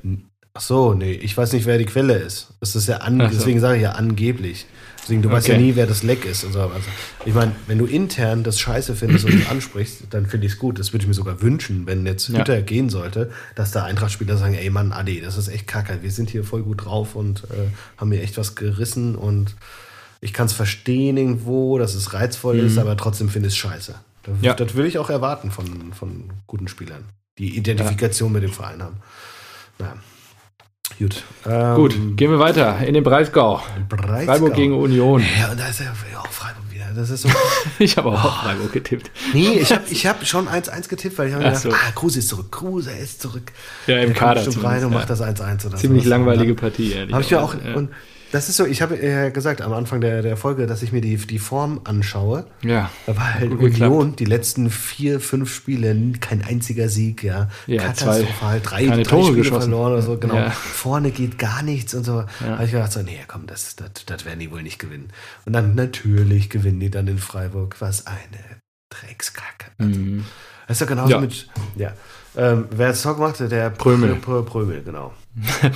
Ach so, nee, ich weiß nicht, wer die Quelle ist. Das ist ja an, so. deswegen sage ich ja angeblich. Deswegen, du weißt ja Okay. nie, wer das Leck ist. Und so. also, ich meine, wenn du intern das Scheiße findest und ansprichst, dann finde ich es gut. Das würde ich mir sogar wünschen, wenn jetzt Ja. Hütter gehen sollte, dass da Eintracht-Spieler sagen, ey Mann, Adi, das ist echt kacke. Wir sind hier voll gut drauf und äh, haben hier echt was gerissen und ich kann es verstehen irgendwo, dass es reizvoll ist, aber trotzdem finde ich es scheiße. Das, Mhm. Ja. das will ich auch erwarten von, von guten Spielern, die Identifikation mit dem Verein haben. Naja. Gut. Ähm, Gut, gehen wir weiter in den Breisgau. Breisgau. Freiburg gegen Union. Ja, und da ist ja ja, auch Freiburg wieder. Das ist so. Ich habe auch auf Freiburg getippt. nee, ich habe ich hab schon 1-1 getippt, weil ich habe Ach gedacht, so. ah, Kruse ist zurück, Kruse ist zurück. Ja, im Der Kader kommt rein und zumindest, macht ja. das 1-1 oder Ziemlich sowas. langweilige Partie, ehrlich. Habe ich mir auch, Ja. und das ist so, ich habe ja gesagt am Anfang der, der Folge, dass ich mir die, die Form anschaue. ja. Da war halt Union die letzten vier, fünf Spiele kein einziger Sieg, ja. Ja, Katastrophal, drei, keine drei Tore Spiele geschossen. verloren oder so, genau. Ja. Vorne geht gar nichts und so. Da habe ich gedacht, so, nee, komm, das, das, das werden die wohl nicht gewinnen. Und dann natürlich gewinnen die dann in Freiburg. Was eine Dreckskacke. Mhm. Das ist doch genauso Ja. mit, ja. Ähm, wer hat das Talk gemacht? Der Prömel. Prö, Prö, Prömel, genau.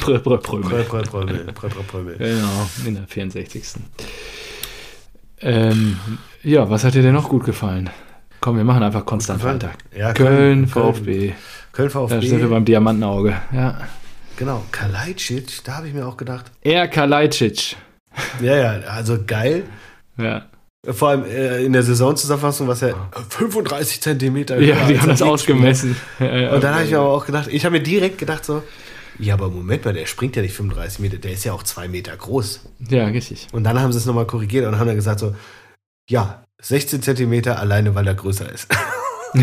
Prö, prö, prö, Prö, Prö, Prömel. Prö, Prö, Prömel. Genau, in der 64. Ähm, ja, was hat dir denn noch gut gefallen? Komm, wir machen einfach konstant weiter. Ja, Köln, Köln, VfB. Köln Da sind wir VfB. beim Diamantenauge. Ja. Genau. Kalajdzic, da habe ich mir auch gedacht. Er Kalajdzic. Ja, ja, also geil. Ja. Vor allem äh, in der Saisonzusammenfassung, was ja 35 Zentimeter. ja, die haben das ausgemessen. Ja, ja. Und dann habe ich mir aber auch gedacht, ich habe mir direkt gedacht so, ja, aber Moment mal, der springt ja nicht 35 Meter, der ist ja auch zwei Meter groß. Ja, richtig. Und dann haben sie es nochmal korrigiert und haben dann gesagt so, ja, 16 Zentimeter alleine, weil er größer ist.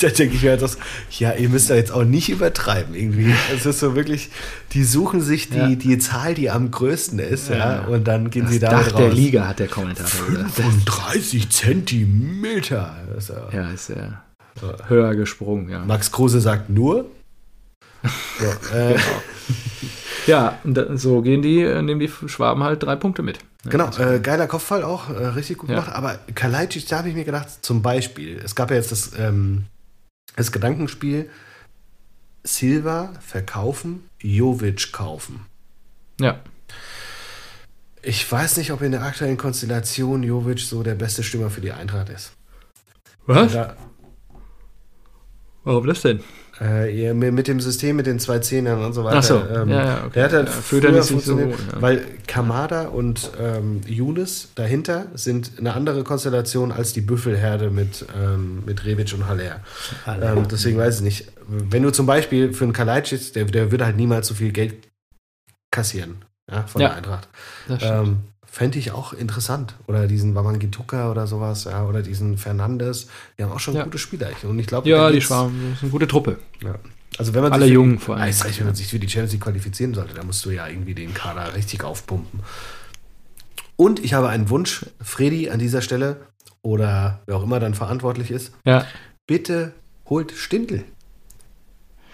da denke ich mir halt, das, ja, ihr müsst da jetzt auch nicht übertreiben irgendwie. Es ist so wirklich, die suchen sich die, Ja. die Zahl, die am größten ist, ja, Ja. und dann gehen Das sie Dach damit der raus. Liga, hat der Kommentator gesagt. 35 Zentimeter. Ist ja, Ja, ist ja höher gesprungen, ja. Max Kruse sagt nur. So, äh, Ja, so gehen die, äh, nehmen die Schwaben halt drei Punkte mit. Genau, äh, geiler Kopfball auch, äh, richtig gut gemacht. Aber Kalajdzic, da habe ich mir gedacht, zum Beispiel, es gab ja jetzt das, ähm, das Gedankenspiel, Silva verkaufen, Jovic kaufen. Ja. Ich weiß nicht, ob in der aktuellen Konstellation Jovic so der beste Stürmer für die Eintracht ist. Was? Da, Warum das denn? Äh, mit dem System, mit den zwei Zehnern und so weiter. Ach so. Ähm, ja, ja, okay. Der hat halt ja, früher funktioniert, so, ja. weil Kamada und ähm, Younes dahinter sind eine andere Konstellation als die Büffelherde mit, ähm, mit Rebic und Haller. Ähm, deswegen weiß ich nicht. Wenn du zum Beispiel für einen Kalajdzic, der, der würde halt niemals so viel Geld kassieren ja, von der Eintracht. Ähm, Fände ich auch interessant. Oder diesen Wamangituka oder sowas, ja, oder diesen Fernandes. Die haben auch schon ja. gute Spieler. Und ich glaube, ja, die Schwaben sind eine gute Truppe. Ja. Also wenn man Alle Jungen vor allem. Heißt, wenn man sich für die Champions League qualifizieren sollte, dann musst du ja irgendwie den Kader richtig aufpumpen. Und ich habe einen Wunsch, Freddy an dieser Stelle oder wer auch immer dann verantwortlich ist. Ja. Bitte holt Stindl.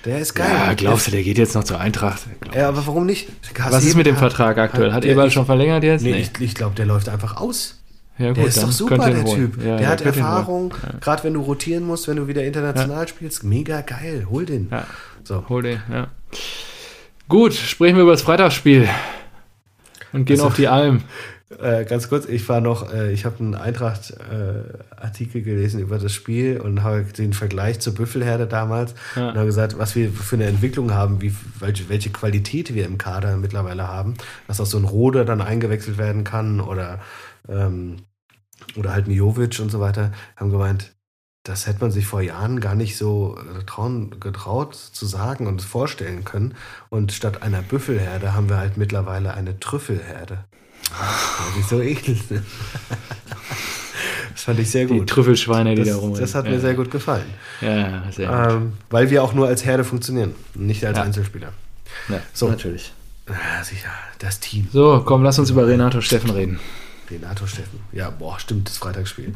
Der ist geil. Ja, glaubst du, der geht jetzt noch zur Eintracht? Ja, aber warum nicht? Was ist mit dem Vertrag aktuell? Hat, Eberl schon verlängert jetzt? Nee, nee. ich, ich glaube, der läuft einfach aus. Ja, gut, der ist doch super, der Typ. Ja, der hat Erfahrung, ja. gerade wenn du rotieren musst, wenn du wieder international spielst. Mega geil, hol den. So. Hol den, ja. Gut, sprechen wir über das Freitagsspiel und gehen also, auf die Alm. Äh, ganz kurz, ich war noch, äh, ich habe einen Eintracht-Artikel äh, gelesen über das Spiel und habe den Vergleich zur Büffelherde damals ja. und habe gesagt, was wir für eine Entwicklung haben, wie, welche, welche Qualität wir im Kader mittlerweile haben, dass auch so ein Rode dann eingewechselt werden kann oder, ähm, oder halt ein Jovic und so weiter, haben gemeint, das hätte man sich vor Jahren gar nicht so äh, trauen, getraut zu sagen und vorstellen können. Und statt einer Büffelherde haben wir halt mittlerweile eine Trüffelherde. Weil die so eklig sind. Das fand ich sehr gut. Die Trüffelschweine, die das, da rumrennen. Das hat ja. mir sehr gut gefallen. Ja, sehr ähm, gut. Weil wir auch nur als Herde funktionieren, nicht als ja. Einzelspieler. Ja, so. natürlich. Ja, sicher, das Team. So, komm, lass uns über Renato Steffen reden. Renato Steffen. Ja, boah, stimmt, das Freitagsspiel.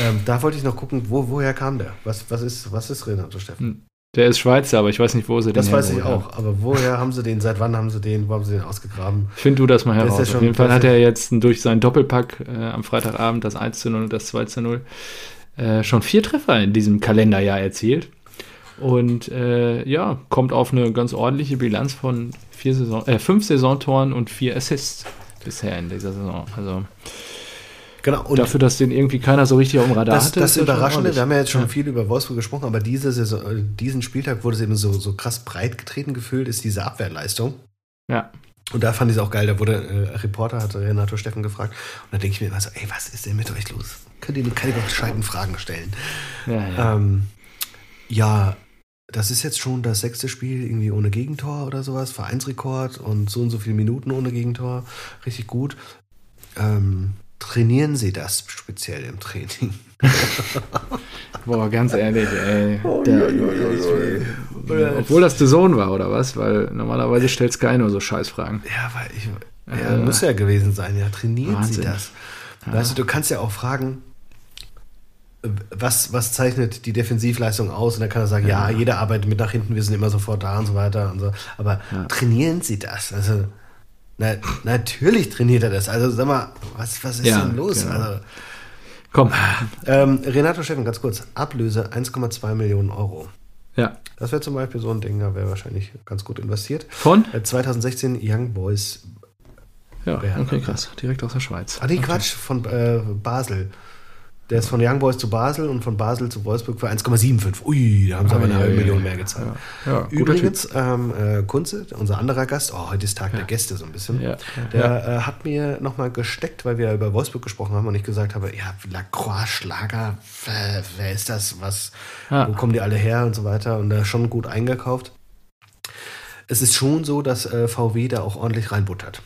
ähm, da wollte ich noch gucken, wo, woher kam der? Was, was, ist, was ist Renato Steffen? Der ist Schweizer, aber ich weiß nicht, wo sie den Das weiß ich auch. Aber woher haben sie den? Seit wann haben sie den? Wo haben sie den ausgegraben? Find du das mal heraus. Das Auf jeden Fall hat er jetzt durch seinen Doppelpack äh, am Freitagabend das 1 zu 0 und das 2 zu 0 äh, schon vier Treffer in diesem Kalenderjahr erzielt. Und äh, ja, kommt auf eine ganz ordentliche Bilanz von vier Saison, äh, fünf Saisontoren und vier Assists bisher in dieser Saison. Also Genau. Und Dafür, dass den irgendwie keiner so richtig auf dem Radar das, hatte. Das Überraschende, wir haben ja jetzt schon ja. viel über Wolfsburg gesprochen, aber diese Saison, äh, diesen Spieltag wurde es eben so, so krass breit getreten gefühlt, ist diese Abwehrleistung. Ja. Und da fand ich es auch geil, da wurde äh, Reporter, hat Renato Steffen gefragt. Und da denke ich mir immer so, ey, was ist denn mit euch los? Könnt ihr keine gescheiten Fragen stellen? Ja, ja. Ähm, ja, das ist jetzt schon das sechste Spiel irgendwie ohne Gegentor oder sowas, Vereinsrekord und so und so viele Minuten ohne Gegentor. Richtig gut. Ähm, trainieren Sie das speziell im Training? Boah, ganz ehrlich, ey. Oh, der, ich, obwohl das der Sohn war, oder was? Weil normalerweise stellt Sky nur so Scheißfragen. Ja, weil ich. Ja, äh, muss ja gewesen sein. Ja, trainieren Wahnsinn. Sie das? Ja. Weißt du, du kannst ja auch fragen, was, was zeichnet die Defensivleistung aus? Und dann kann er sagen, ja, ja jeder arbeitet mit nach hinten, wir sind immer sofort da und so weiter und so. Aber trainieren Sie das? Also, na, natürlich trainiert er das. Also sag mal, was, was ist ja, denn los? Genau. Also, Komm. Ähm, Renato Steffen, ganz kurz. Ablöse 1,2 Millionen Euro. Ja. Das wäre zum Beispiel so ein Ding, da wäre wahrscheinlich ganz gut investiert. Von? 2016 äh, Young Boys. Ja, okay, krass. Direkt aus der Schweiz. Ah, nee, okay. Quatsch, von äh, Basel. Der ist von Young Boys zu Basel und von Basel zu Wolfsburg für 1,75. Ui, da haben sie aber eine halbe Million mehr gezahlt. Übrigens, ähm, äh, Kunze, unser anderer Gast, oh, heute ist Tag der Gäste so ein bisschen, der äh, hat mir nochmal gesteckt, weil wir über Wolfsburg gesprochen haben und ich gesagt habe, ja, Lacroix, Schlager, wer, wer ist das, was, wo kommen die alle her und so weiter und da schon gut eingekauft. Es ist schon so, dass äh, VW da auch ordentlich reinbuttert.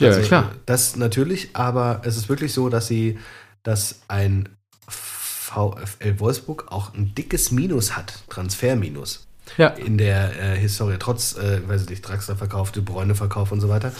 Also, ja, klar. Das natürlich, aber es ist wirklich so, dass sie, dass ein VfL Wolfsburg auch ein dickes Minus hat, Transferminus. Ja. In der äh, Historie, trotz, äh, weiß ich nicht, Draxler verkauft, De Bräune verkauft und so weiter.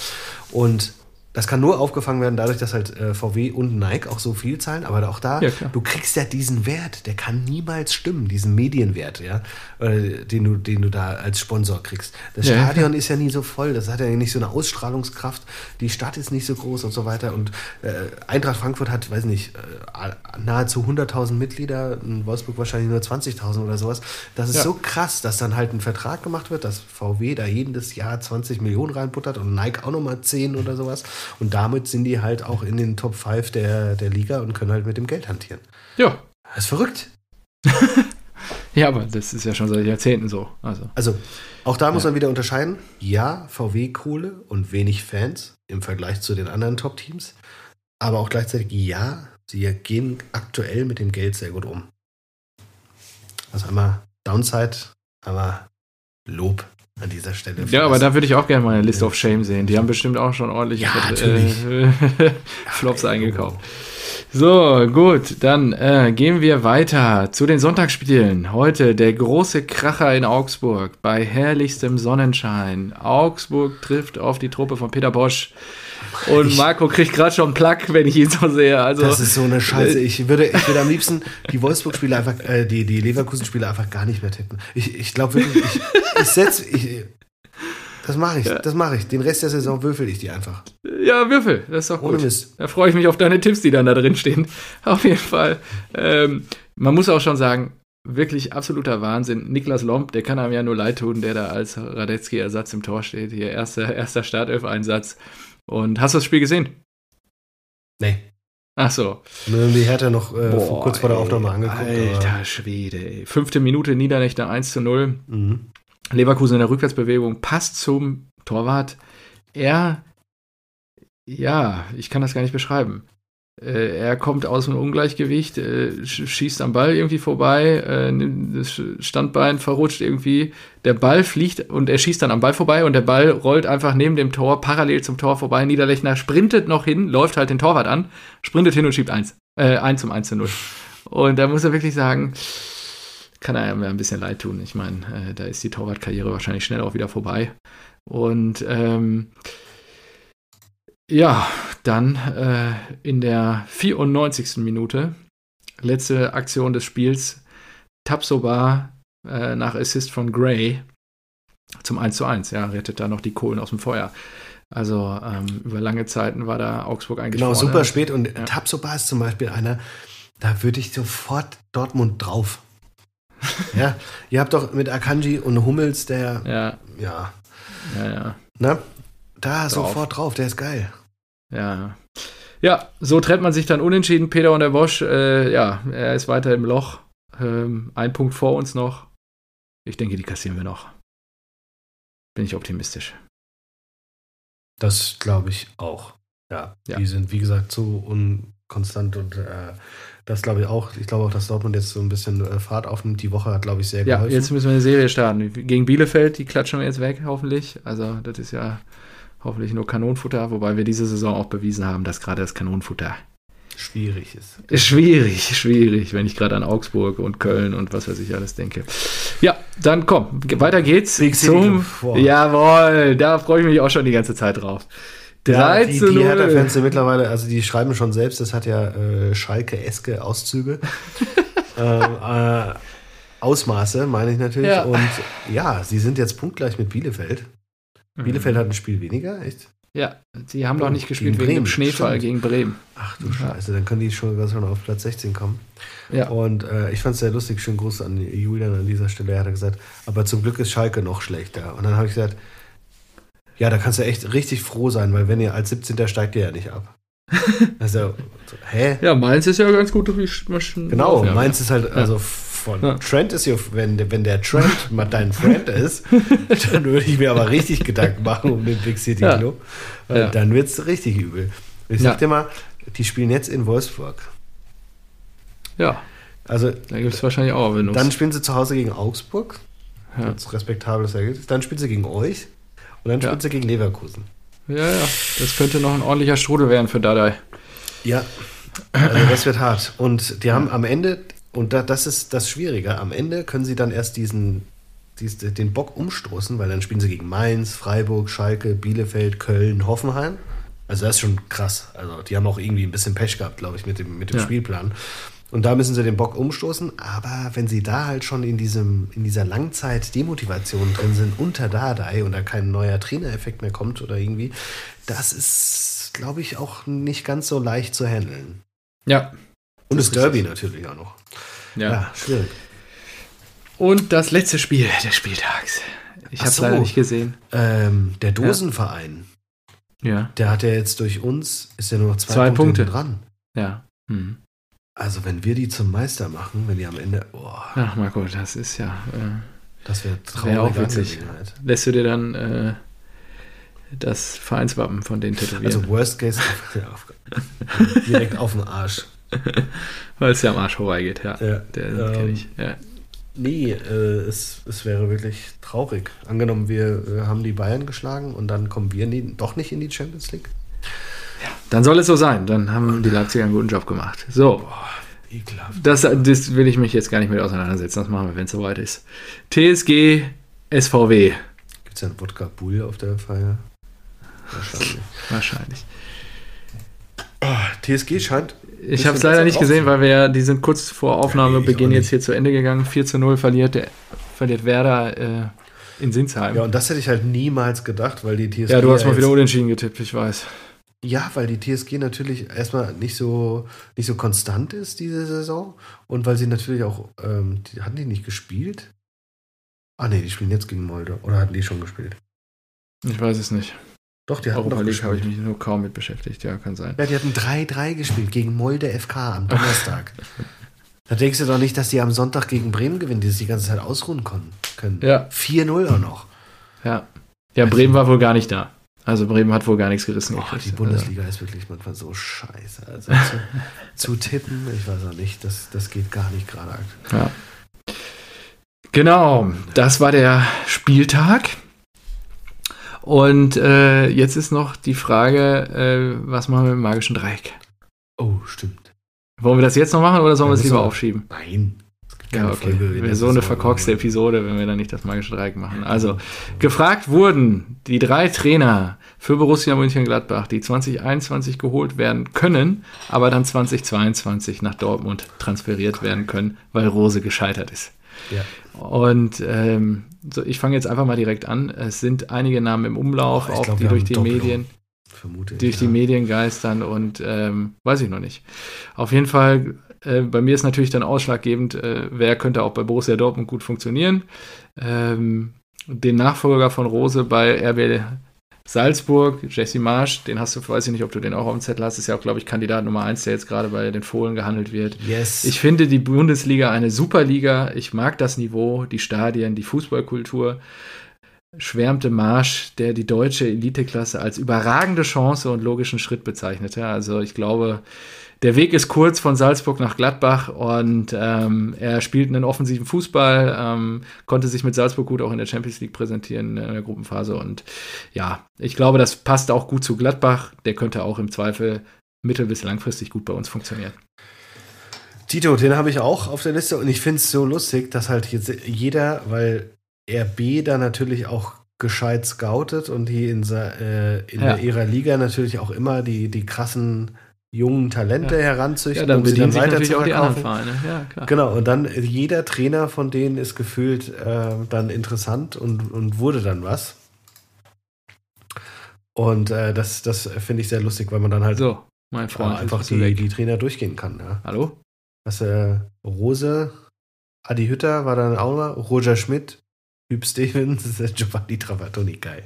Und das kann nur aufgefangen werden dadurch, dass halt äh, VW und Nike auch so viel zahlen, aber auch da, Ja, du kriegst ja diesen Wert, der kann niemals stimmen, diesen Medienwert, ja, äh, den du, den du da als Sponsor kriegst. Das Ja, Stadion ist ja nie so voll, das hat ja nicht so eine Ausstrahlungskraft, die Stadt ist nicht so groß und so weiter und äh, Eintracht Frankfurt hat, weiß nicht, äh, nahezu 100.000 Mitglieder, in Wolfsburg wahrscheinlich nur 20.000 oder sowas. Das ist so krass, dass dann halt ein Vertrag gemacht wird, dass VW da jedes Jahr 20 Millionen reinbuttert und Nike auch nochmal 10 oder sowas. Und damit sind die halt auch in den Top 5 der, der Liga und können halt mit dem Geld hantieren. Ja. Das ist verrückt. Ja, aber das ist ja schon seit Jahrzehnten so. Also, Also, auch da muss Ja. man wieder unterscheiden. Ja, VW-Kohle und wenig Fans im Vergleich zu den anderen Top-Teams. Aber auch gleichzeitig, ja, sie gehen aktuell mit dem Geld sehr gut um. Also einmal Downside, einmal Lob an dieser Stelle. ja, aber da würde ich auch gerne mal eine List of Shame sehen. Die haben bestimmt auch schon ordentlich Ja, äh, Flops ey, eingekauft. So, gut, dann äh, gehen wir weiter zu den Sonntagsspielen. Heute der große Kracher in Augsburg bei herrlichstem Sonnenschein. Augsburg trifft auf die Truppe von Peter Bosch. Und Marco kriegt gerade schon Plack, wenn ich ihn so sehe. Also, Das ist so eine Scheiße. Ich würde, ich würde am liebsten die Wolfsburg-Spiele einfach, äh, die, die Leverkusen-Spiele einfach gar nicht mehr tippen. Ich, ich glaube wirklich, ich, ich setze, ich, das mache ich, das mache ich. Den Rest der Saison würfel ich die einfach. ja, Würfel, das ist doch Ohne gut. Mist. Da freue ich mich auf deine Tipps, die dann da drin stehen. Auf jeden Fall. Ähm, man muss auch schon sagen, wirklich absoluter Wahnsinn. Niklas Lomb, der kann einem ja nur leid tun, der da als Radetzky-Ersatz im Tor steht. Hier erster, erster Startelf-Einsatz. Und hast du das Spiel gesehen? Nee. Ach so. Die Hertha noch äh, Boah, kurz vor der Aufnahme angeguckt. Alter Schwede, ey. Fünfte Minute Niederlechner 1 zu 0. Aber, mhm. Leverkusen in der Rückwärtsbewegung passt zum Torwart. Er, ja, ich kann das gar nicht beschreiben. Äh, er kommt aus dem Ungleichgewicht, äh, sch- schießt am Ball irgendwie vorbei, äh, nimmt das Standbein verrutscht irgendwie. Der Ball fliegt und er schießt dann am Ball vorbei und der Ball rollt einfach neben dem Tor, parallel zum Tor vorbei. Niederlechner sprintet noch hin, läuft halt den Torwart an, sprintet hin und schiebt eins. Äh, 1 zum 1 zu 0. Und da muss er wirklich sagen, kann er mir ein bisschen leid tun. Ich meine, äh, da ist die Torwartkarriere wahrscheinlich schnell auch wieder vorbei. Und ähm, ja, dann äh, in der 94. Minute, letzte Aktion des Spiels, Tapsoba äh, nach Assist von Gray zum 1 zu 1. Ja, rettet da noch die Kohlen aus dem Feuer. Also ähm, über lange Zeiten war da Augsburg eigentlich Genau, vorne. super spät. Und Ja. Tapsoba ist zum Beispiel einer, da würde ich sofort Dortmund drauf. ja, ihr habt doch mit Akanji und Hummels, der, Ja, ja, ja, ja. ne? Da Drauf. sofort drauf, der ist geil. Ja. Ja, so trennt man sich dann unentschieden. Peter und der Bosch, äh, ja, er ist weiter im Loch. Ähm, ein Punkt vor uns noch. Ich denke, die kassieren wir noch. Bin ich optimistisch. Das glaube ich auch. Ja, Ja. die sind, wie gesagt, so unkonstant und äh, das glaube ich auch. Ich glaube auch, dass Dortmund jetzt so ein bisschen äh, Fahrt aufnimmt. Die Woche hat, glaube ich, sehr Ja, geholfen. jetzt müssen wir eine Serie starten. Gegen Bielefeld, die klatschen wir jetzt weg, hoffentlich. Also, das ist ja hoffentlich nur Kanonenfutter, wobei wir diese Saison auch bewiesen haben, dass gerade das Kanonenfutter schwierig ist. ist schwierig, schwierig, wenn ich gerade an Augsburg und Köln und was weiß ich alles denke. Ja, dann komm, weiter geht's Big zum. Jawohl, da freue ich mich auch schon die ganze Zeit drauf. 3 Ja, die, zu die 0. Hertha-Fans sind mittlerweile, also die schreiben schon selbst, das hat ja äh, Schalke-eske Auszüge. ähm, äh, Ausmaße, meine ich natürlich. Ja. Und ja, sie sind jetzt punktgleich mit Bielefeld. Mhm. Bielefeld hat ein Spiel weniger, echt? Ja, sie haben noch nicht gespielt wegen dem Bremen, Schneefall stimmt. gegen Bremen. Ach du Scheiße, dann können die schon, schon auf Platz 16 kommen. Ja. Und äh, ich fand es sehr lustig, schönen Gruß an Julian an dieser Stelle. Er hat gesagt, aber zum Glück ist Schalke noch schlechter. Und dann habe ich gesagt, ja, da kannst du echt richtig froh sein, weil wenn ihr als 17. steigt ihr ja nicht ab. Also, so, hä? Ja, Mainz ist ja ganz gut durchmaschen. Genau, ja, meins ist halt, also von Ja. Trent ist ja, wenn, der- wenn der Trent mal dein Friend ist, dann würde ich mir aber richtig Gedanken machen um den Big City Ja. Club. Ja. dann wird es richtig übel. Ich sag dir mal, die spielen jetzt in Wolfsburg. Ja, Also da gibt es wahrscheinlich auch Windows. dann spielen sie zu Hause gegen Augsburg. ja. Ganz respektables Ergebnis. Dann spielen sie gegen euch. Und dann spielen sie gegen Leverkusen. ja, ja, das könnte noch ein ordentlicher Strudel werden für Dadai. Ja. Also das wird hart. Und die haben am Ende, und da, das ist das Schwierige, am Ende können sie dann erst diesen, diesen, den Bock umstoßen, weil dann spielen sie gegen Mainz, Freiburg, Schalke, Bielefeld, Köln, Hoffenheim. Also das ist schon krass. Also die haben auch irgendwie ein bisschen Pech gehabt, glaube ich, mit dem, mit dem Ja. Spielplan. Und da müssen sie den Bock umstoßen. Aber wenn sie da halt schon in, diesem, in dieser Langzeit-Demotivation drin sind, unter Dardai und da kein neuer Trainereffekt mehr kommt oder irgendwie, das ist, glaube ich, auch nicht ganz so leicht zu handeln. Ja. Und Das das Derby natürlich auch noch. ja. Ja, schwierig. Und das letzte Spiel des Spieltags. Ich habe es so. leider nicht gesehen. Ähm, der Dosenverein, Ja. der hat ja jetzt durch uns, ist ja nur noch zwei, Zwei Punkte, Punkte. dran. Ja. Hm. Also wenn wir die zum Meister machen, wenn die am Ende, oh, Ach, Marco, das ist ja. Äh, das wäre Wäre auch witzig. Lässt du dir dann äh, das Vereinswappen von denen tätowieren? Also Worst Case auf, direkt auf den Arsch. Weil es ja am Arsch vorbeigeht, ja. Ja, Der ähm, ich. Ja. Nee, äh, es, es wäre wirklich traurig. Angenommen, wir äh, haben die Bayern geschlagen und dann kommen wir nie, doch nicht in die Champions League. Dann soll es so sein. Dann haben die Leipziger einen guten Job gemacht. So, Ekelhaft. das, das will ich mich jetzt gar nicht mit auseinandersetzen. Das machen wir, wenn es soweit ist. TSG SVW. Gibt es ja einen Wodka Bull auf der Feier? Wahrscheinlich. Wahrscheinlich. TSG scheint. Ich habe es leider nicht gesehen, weil wir ja, die sind kurz vor Ja, Aufnahmebeginn auch jetzt hier zu Ende gegangen. 4 zu 0 verliert, der, verliert Werder äh, in Sinsheim. Ja, Ja, und das hätte ich halt niemals gedacht, weil die TSG. du hast mal wieder unentschieden getippt, ich weiß. Ja, weil die TSG natürlich erstmal nicht so, nicht so konstant ist diese Saison und weil sie natürlich auch, ähm, die, hatten die nicht gespielt? Ah nee, die spielen jetzt gegen Molde. Oder hatten die schon gespielt? Ich weiß es nicht. Doch, die hatten Europa doch League habe ich mich nur kaum mit beschäftigt, ja, kann sein. Ja, die hatten 3-3 gespielt gegen Molde FK am Donnerstag. da denkst du doch nicht, dass die am Sonntag gegen Bremen gewinnen, die das die ganze Zeit ausruhen können. können. Ja. 4-0 auch noch. Ja. Ja, Bremen war wohl gar nicht da. Also Bremen hat wohl gar nichts gerissen. Oh, die Bundesliga ist wirklich manchmal so scheiße. Also zu, zu tippen, ich weiß auch nicht, das, das geht gar nicht gerade. Also, ja. Genau, das war der Spieltag. Und äh, jetzt ist noch die Frage, äh, was machen wir mit dem magischen Dreieck? Oh, stimmt. Wollen wir das jetzt noch machen oder sollen wir es lieber aufschieben? Nein. Ja, okay. Wäre so eine verkorkste Episode, wenn wir dann nicht das magische Dreieck machen. Also, gefragt wurden die drei Trainer für Borussia Mönchengladbach, die 2021 geholt werden können, aber dann 2022 nach Dortmund transferiert werden können, weil Rose gescheitert ist. Ja. Und ähm, so, ich fange jetzt einfach mal direkt an. Es sind einige Namen im Umlauf, Oh, ich auch glaub, die durch die Doppelung. Medien Vermute ich. durch die ja. Medien geistern und ähm, weiß ich noch nicht. Auf jeden Fall, äh, bei mir ist natürlich dann ausschlaggebend, äh, wer könnte auch bei Borussia Dortmund gut funktionieren. Ähm, den Nachfolger von Rose bei RB Salzburg, Jesse Marsch, den hast du, weiß ich nicht, ob du den auch auf dem Zettel hast, ist ja auch, glaube ich, Kandidat Nummer eins, der jetzt gerade bei den Fohlen gehandelt wird. Yes. Ich finde die Bundesliga eine super Liga. Ich mag das Niveau, die Stadien, die Fußballkultur. Schwärmte Marsch, der die deutsche Eliteklasse als überragende Chance und logischen Schritt bezeichnete. Also ich glaube, der Weg ist kurz von Salzburg nach Gladbach und ähm, er spielt einen offensiven Fußball, ähm, konnte sich mit Salzburg gut auch in der Champions League präsentieren in der Gruppenphase und ja, ich glaube, das passt auch gut zu Gladbach. Der könnte auch im Zweifel mittel- bis langfristig gut bei uns funktionieren. Tito, den habe ich auch auf der Liste und ich finde es so lustig, dass halt jetzt jeder, weil RB da natürlich auch gescheit scoutet und die in, äh, in Ja. ihrer Liga natürlich auch immer die, die krassen jungen Talente Ja. heranzüchten, Ja, dann um sie dann weiter zu verkaufen. Ja, klar. Genau, und dann äh, jeder Trainer von denen ist gefühlt äh, dann interessant und, und wurde dann was. Und äh, das, das finde ich sehr lustig, weil man dann halt So, mein äh, Freund, einfach bist du die, die Trainer durchgehen kann. Ja. Hallo? Was, äh, Rose, Adi Hütter war dann auch mal, Roger Schmidt, Hüb Stevens, Giovanni Trapattoni, geil.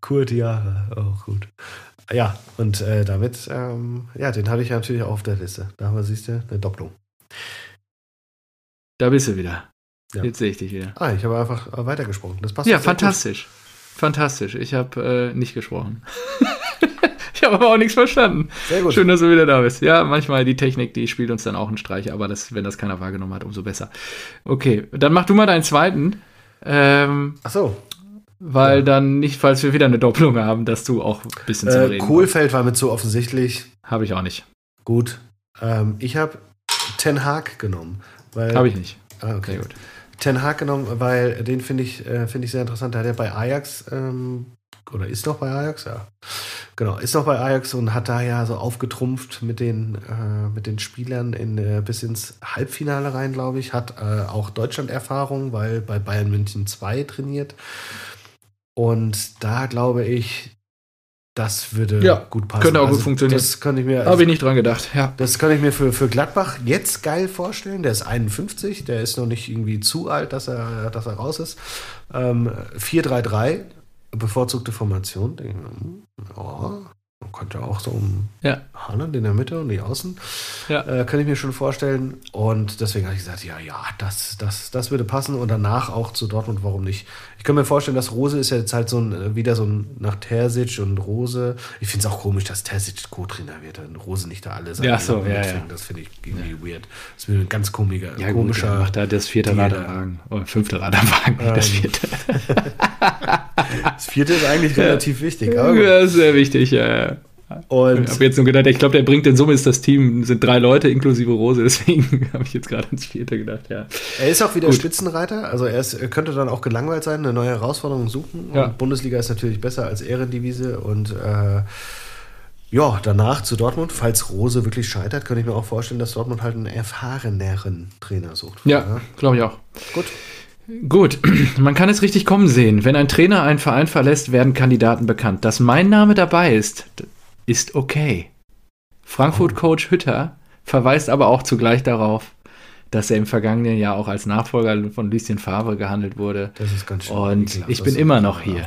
Kurt Jahre, auch gut. Ja, und äh, damit, ähm, ja, den hatte ich natürlich auch auf der Liste. Da haben wir, siehst du, eine Doppelung. Da bist du wieder. Ja. Jetzt sehe ich dich wieder. Ah, ich habe einfach äh, weitergesprochen. Das passt Ja, sehr gut. fantastisch. Fantastisch. Ich habe äh, nicht gesprochen. ich habe aber auch nichts verstanden. Sehr gut. Schön, dass du wieder da bist. Ja, manchmal die Technik, die spielt uns dann auch einen Streich, aber das, wenn das keiner wahrgenommen hat, umso besser. Okay, dann mach du mal deinen zweiten. Ähm, Ach so. Weil Ja. dann nicht, falls wir wieder eine Doppelung haben, dass du auch ein bisschen zum Äh, Reden Kohlfeld war mir zu offensichtlich. Habe ich auch nicht. Gut. Ähm, ich habe Ten Hag genommen. Habe ich nicht. Ah, okay. Sehr gut. Ten Hag genommen, weil den finde ich, äh, finde ich sehr interessant. Der hat ja bei Ajax, ähm, oder ist noch bei Ajax, ja. Genau, ist noch bei Ajax und hat da ja so aufgetrumpft mit den, äh, mit den Spielern in, äh, bis ins Halbfinale rein, glaube ich. Hat äh, auch Deutschland-Erfahrung, weil bei Bayern München 2 trainiert. Und da glaube ich, das würde ja, gut passen. Könnte auch also gut funktionieren. Das kann ich mir. Also, Habe ich nicht dran gedacht, ja. Das kann ich mir für, für Gladbach jetzt geil vorstellen. Der ist 51, der ist noch nicht irgendwie zu alt, dass er, dass er raus ist. Ähm, 4-3-3, bevorzugte Formation. Ja, man könnte auch so um ja. Haaland in der Mitte und die Außen. Ja. Äh, kann ich mir schon vorstellen. Und deswegen habe ich gesagt, ja, ja, das, das, das würde passen. Und danach auch zu Dortmund, warum nicht? Ich kann mir vorstellen, dass Rose ist ja jetzt halt so ein, äh, wieder so ein nach Terzic und Rose. Ich finde es auch komisch, dass Terzic Co-Trainer wird und Rose nicht da alle sein. Ja, so, ja, ja. Das finde ich irgendwie weird. Das wird ein ganz komischer, ja, komischer. Gut, macht da das vierte Rad am Wagen. Oder fünfte Rad am Wagen. Ähm, das vierte. das vierte ist eigentlich relativ wichtig. Aber ja, sehr wichtig, ja. Und ich habe jetzt nur gedacht, ich glaube, der bringt in Summe ist das Team, sind drei Leute inklusive Rose, deswegen habe ich jetzt gerade ins vierte gedacht, ja. Er ist auch wieder Gut. Spitzenreiter, also er, ist, er, könnte dann auch gelangweilt sein, eine neue Herausforderung suchen. Ja. Und Bundesliga ist natürlich besser als Ehrendivise und äh, ja, danach zu Dortmund, falls Rose wirklich scheitert, könnte ich mir auch vorstellen, dass Dortmund halt einen erfahreneren Trainer sucht. Ja, ja. glaube ich auch. Gut. Gut, man kann es richtig kommen sehen. Wenn ein Trainer einen Verein verlässt, werden Kandidaten bekannt. Dass mein Name dabei ist, ist okay. Frankfurt-Coach Hütter verweist aber auch zugleich darauf, dass er im vergangenen Jahr auch als Nachfolger von Lucien Favre gehandelt wurde. Das ist ganz schön. Und ich bin immer noch hier.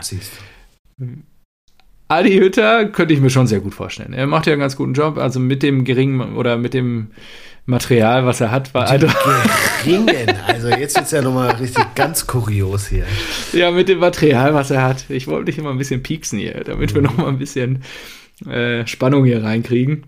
Adi Hütter könnte ich mir schon sehr gut vorstellen. Er macht ja einen ganz guten Job. Also mit dem geringen oder mit dem Material, was er hat, war also geringen. Also jetzt ist ja nochmal richtig ganz kurios hier. Ja, mit dem Material, was er hat. Ich wollte dich immer ein bisschen pieksen hier, damit mhm. wir nochmal ein bisschen äh, Spannung hier reinkriegen.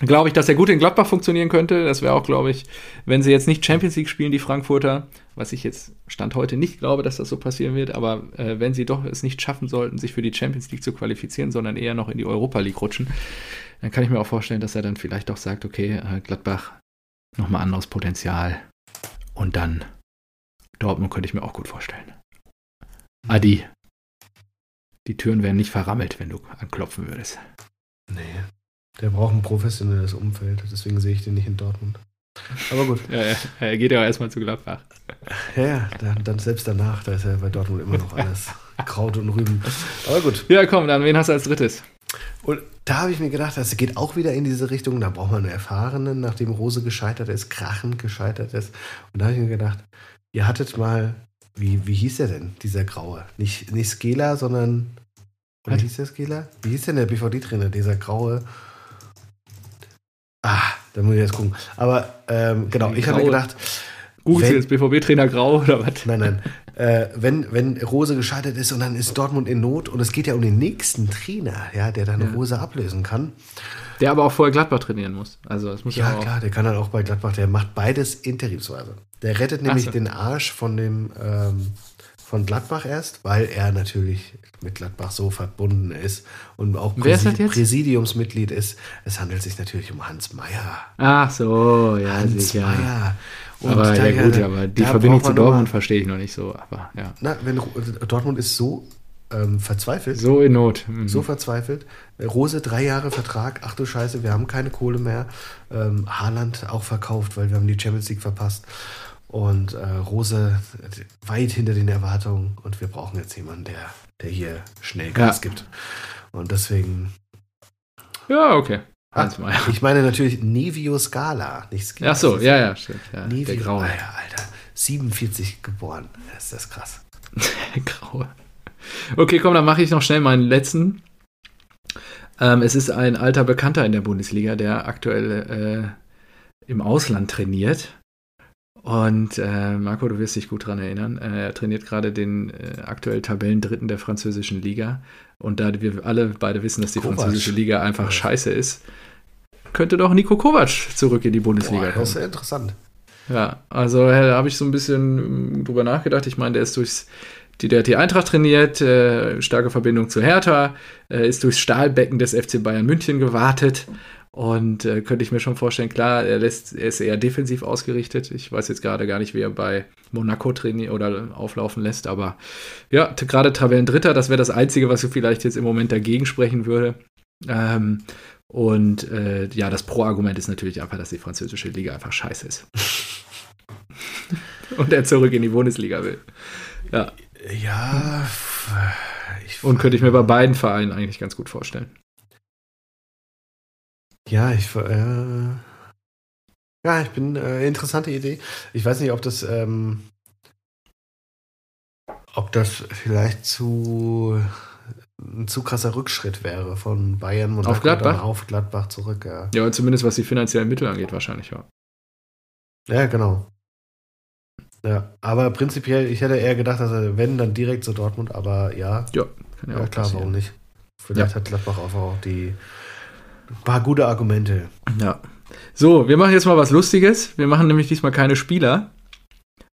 Glaube ich, dass er gut in Gladbach funktionieren könnte. Das wäre auch, glaube ich, wenn sie jetzt nicht Champions League spielen, die Frankfurter, was ich jetzt Stand heute nicht glaube, dass das so passieren wird, aber äh, wenn sie doch es nicht schaffen sollten, sich für die Champions League zu qualifizieren, sondern eher noch in die Europa League rutschen, dann kann ich mir auch vorstellen, dass er dann vielleicht doch sagt, okay, äh, Gladbach, nochmal anderes Potenzial. Und dann Dortmund könnte ich mir auch gut vorstellen. Adi, die Türen werden nicht verrammelt, wenn du anklopfen würdest. Nee, der braucht ein professionelles Umfeld, deswegen sehe ich den nicht in Dortmund. Aber gut. ja, ja, er geht ja erstmal zu Gladbach. Ja, ja, dann, dann, selbst danach, da ist ja bei Dortmund immer noch alles Kraut und Rüben. Aber gut. Ja, komm, dann wen hast du als drittes? Und da habe ich mir gedacht, das geht auch wieder in diese Richtung, da braucht man einen Erfahrenen, nachdem Rose gescheitert ist, krachend gescheitert ist. Und da habe ich mir gedacht, ihr hattet mal wie, wie hieß der denn, dieser Graue? Nicht, nicht Skela, sondern. Oder hieß der Skela? Wie hieß denn der BVD-Trainer, dieser Graue? Ah, da muss ich jetzt gucken. Aber ähm, genau, ich habe mir gedacht. Google jetzt BVB-Trainer Grau oder was? Nein, nein. Äh, wenn, wenn Rose gescheitert ist und dann ist Dortmund in Not und es geht ja um den nächsten Trainer, ja, der dann ja. Rose ablösen kann. Der aber auch vorher Gladbach trainieren muss. Also das muss ja, ja klar, der kann dann auch bei Gladbach, der macht beides interimsweise. Der rettet nämlich so. den Arsch von dem ähm, von Gladbach erst, weil er natürlich mit Gladbach so verbunden ist und auch Präsid ist Präsidiumsmitglied ist. Es handelt sich natürlich um Hans Meyer. Ach so, ja, Hans sicher. Meyer. Und aber ja gut, aber die Verbindung zu Dortmund verstehe ich noch nicht so. Aber ja. Na, wenn Dortmund ist so ähm, verzweifelt. So in Not. Mhm. So verzweifelt. Rose, drei Jahre Vertrag. Ach du Scheiße, wir haben keine Kohle mehr. Ähm, Haaland auch verkauft, weil wir haben die Champions League verpasst. Und äh, Rose weit hinter den Erwartungen. Und wir brauchen jetzt jemanden, der, der hier schnell Gas ja. gibt. Und deswegen. Ja, okay. Ah, ich meine natürlich Nevio Scala, nicht Scala. Ach so, ja, ja, stimmt. Ja, Nevio, der Graue. Alter, Alter, 47 geboren. Das ist das krass. Graue. Okay, komm, dann mache ich noch schnell meinen letzten. Ähm, es ist ein alter Bekannter in der Bundesliga, der aktuell äh, im Ausland trainiert. Und äh, Marco, du wirst dich gut daran erinnern. Äh, er trainiert gerade den äh, aktuell Tabellendritten der französischen Liga. Und da wir alle beide wissen, dass die Kovac. französische Liga einfach scheiße ist, könnte doch Nico Kovac zurück in die Bundesliga Boah, kommen. Das ist ja interessant. Ja, also da habe ich so ein bisschen ähm, drüber nachgedacht. Ich meine, der ist durchs die, der hat die Eintracht trainiert, äh, starke Verbindung zu Hertha, äh, ist durchs Stahlbecken des FC Bayern München gewartet und äh, könnte ich mir schon vorstellen, klar, er, lässt, er ist eher defensiv ausgerichtet. Ich weiß jetzt gerade gar nicht, wie er bei Monaco trainiert oder auflaufen lässt, aber ja, gerade Dritter, das wäre das Einzige, was vielleicht jetzt im Moment dagegen sprechen würde. Ähm, und äh, ja, das Pro-Argument ist natürlich einfach, dass die französische Liga einfach scheiße ist. und er zurück in die Bundesliga will. Ja. Ja. und könnte ich mir bei beiden Vereinen eigentlich ganz gut vorstellen. Ja, ich. Äh, ja, ich bin äh, interessante Idee. Ich weiß nicht, ob das. Ähm, ob das vielleicht zu ein zu krasser Rückschritt wäre von Bayern und auf Gladbach? auf Gladbach zurück. Ja. ja, zumindest was die finanziellen Mittel angeht, wahrscheinlich, ja. Ja, genau. Ja, aber prinzipiell, ich hätte eher gedacht, dass er, wenn, dann direkt zu Dortmund, aber ja. Ja, kann ja, ja auch klar, passieren. warum nicht? Vielleicht ja. hat Gladbach auch die ein paar gute Argumente. Ja. So, wir machen jetzt mal was Lustiges. Wir machen nämlich diesmal keine Spieler.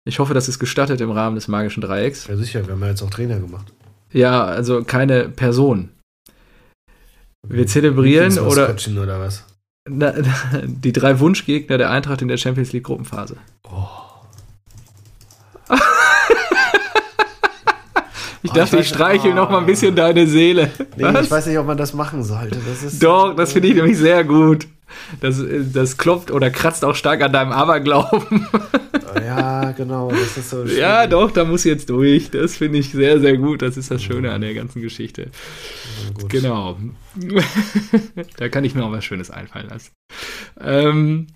Ich hoffe, das ist gestattet im Rahmen des magischen Dreiecks. Ja, sicher, wir haben ja jetzt auch Trainer gemacht. Ja, also keine Person. Wir zelebrieren oder, oder was? Na, die drei Wunschgegner der Eintracht in der Champions League Gruppenphase. Oh. Ich dachte, ich, ich streichel oh. noch mal ein bisschen deine Seele. Nee, was? ich weiß nicht, ob man das machen sollte. Das Doch, das finde ich nämlich sehr gut. Das, das klopft oder kratzt auch stark an deinem Aberglauben. Ja, genau. Das ist so ja, doch, da muss jetzt durch. Das finde ich sehr, sehr gut. Das ist das Schöne an der ganzen Geschichte. Genau. da kann ich mir auch was Schönes einfallen lassen. Ähm,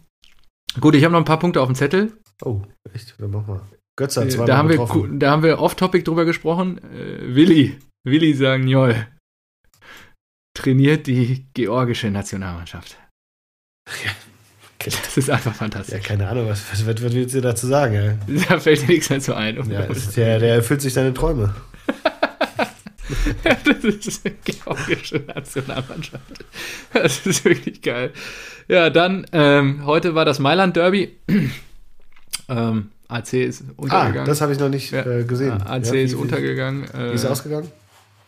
gut, ich habe noch ein paar Punkte auf dem Zettel. Oh, echt? Dann mach mal. Götze hat äh, da haben, wir, da haben wir off-topic drüber gesprochen. Äh, Willi, Willi Sagnol trainiert die georgische Nationalmannschaft. Ja, das ist einfach fantastisch. Ja, keine Ahnung, was, was, was, was willst du dazu sagen? Ja? Da fällt dir nichts mehr zu ein. Um ja, der, der erfüllt sich seine Träume. ja, das ist eine georgische Nationalmannschaft. Das ist wirklich geil. Ja, dann, ähm, heute war das Mailand Derby. ähm, AC ist untergegangen. Ah, das habe ich noch nicht ja, äh, gesehen. AC ja, ist wie, untergegangen. Wie ist es ausgegangen?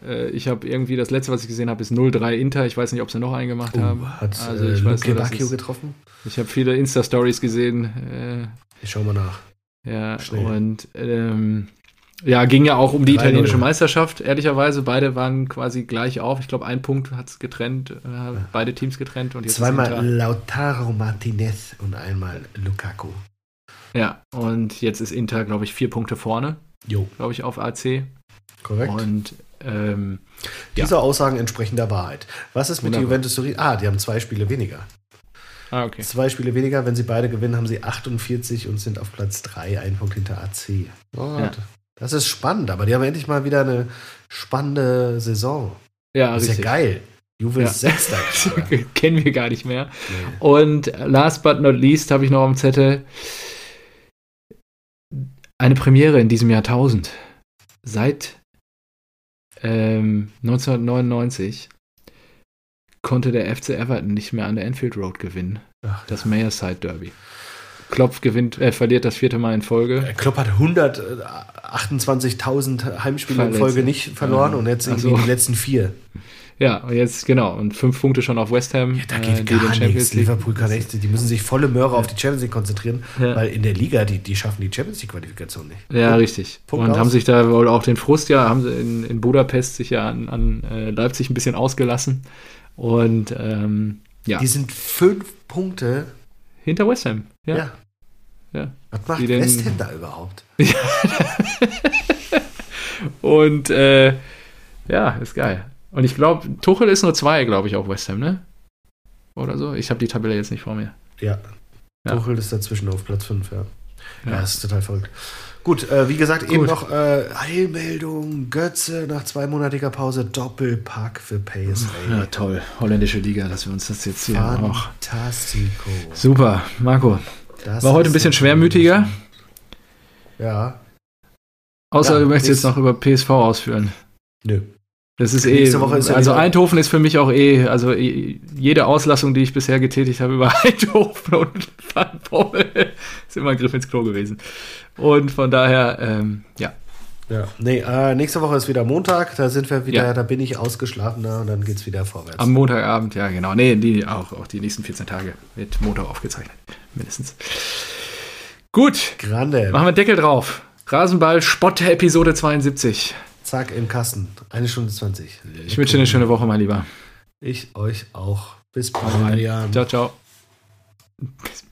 Äh, ich habe irgendwie, das letzte, was ich gesehen habe, ist 0-3 Inter. Ich weiß nicht, ob sie noch einen gemacht oh, haben. Hat also äh, ich äh, weiß Bacchio getroffen? Ich habe viele Insta-Stories gesehen. Äh, ich schau mal nach. Ja, Schnell. und ähm, ja, ging ja auch um die italienische Meisterschaft, ehrlicherweise. Beide waren quasi gleich auf. Ich glaube, ein Punkt hat es getrennt, äh, beide Teams getrennt. Und jetzt Zweimal Lautaro Martinez und einmal Lukaku. Ja, und jetzt ist Inter, glaube ich, vier Punkte vorne. Jo. Glaube ich, auf AC. Korrekt. Und ähm, Diese ja. Aussagen entsprechen der Wahrheit. Was ist mit Wunderbar. Juventus Turin? Ah, die haben zwei Spiele weniger. Ah, okay. Zwei Spiele weniger. Wenn sie beide gewinnen, haben sie 48 und sind auf Platz 3, ein Punkt hinter AC. Oh, ja. Das ist spannend, aber die haben endlich mal wieder eine spannende Saison. Ja, das ist richtig. ja geil. Juve ist ja. Sechster. Kennen wir gar nicht mehr. Nee. Und last but not least habe ich noch am Zettel eine Premiere in diesem Jahrtausend. Seit ähm, 1999 konnte der FC Everton nicht mehr an der Enfield Road gewinnen. Ach, das ja. Mayorside Derby. Klopp gewinnt, äh, verliert das vierte Mal in Folge. Äh, Klopp hat 128.000 Heimspiele Verletze. in Folge nicht verloren ja. und jetzt irgendwie so. die letzten vier. Ja, und jetzt, genau, und fünf Punkte schon auf West Ham. Ja, da geht äh, gar nichts. Liverpool kann echt, die müssen sich volle Möhre ja. auf die Champions League konzentrieren, ja. weil in der Liga, die, die schaffen die Champions League-Qualifikation nicht. Ja, Punkt. richtig. Punkt und aus. haben sich da wohl auch den Frust, ja, haben sie in, in Budapest sich ja an, an äh, Leipzig ein bisschen ausgelassen. Und ähm, ja. Die sind fünf Punkte hinter West Ham. Ja. ja. ja. Was macht die West Ham da überhaupt? und äh, ja, ist geil. Und ich glaube, Tuchel ist nur zwei, glaube ich, auf West Ham, ne? Oder so. Ich habe die Tabelle jetzt nicht vor mir. Ja. ja. Tuchel ist dazwischen auf Platz 5, ja. ja. Ja, das ist total verrückt. Gut, äh, wie gesagt, Gut. eben noch äh, Heilmeldung, Götze nach zweimonatiger Pause, Doppelpack für PSV. Ja, toll. Holländische Liga, dass wir uns das jetzt hier auch. Fantastico. Super, Marco. Das War heute ein bisschen schwermütiger. Ja. Außer ja, du möchtest jetzt noch über PSV ausführen. Nö. Das ist eh. Ist also Eindhoven ist für mich auch eh, also eh, jede Auslassung, die ich bisher getätigt habe über Eindhoven und Van Pommel, ist immer ein Griff ins Klo gewesen. Und von daher, ähm, ja. Ja, nee, äh, nächste Woche ist wieder Montag, da sind wir wieder, ja. da bin ich ausgeschlafener und dann geht es wieder vorwärts. Am Montagabend, ja, genau. Nee, die, auch, auch die nächsten 14 Tage wird Montag aufgezeichnet, mindestens. Gut. Grande. Machen wir Deckel drauf. Rasenball Spott Episode 72. Zack, im Kasten. Eine Stunde 20. Ich wünsche dir eine schöne Woche, mein Lieber. Ich euch auch. Bis bald. Ciao, ciao. Bis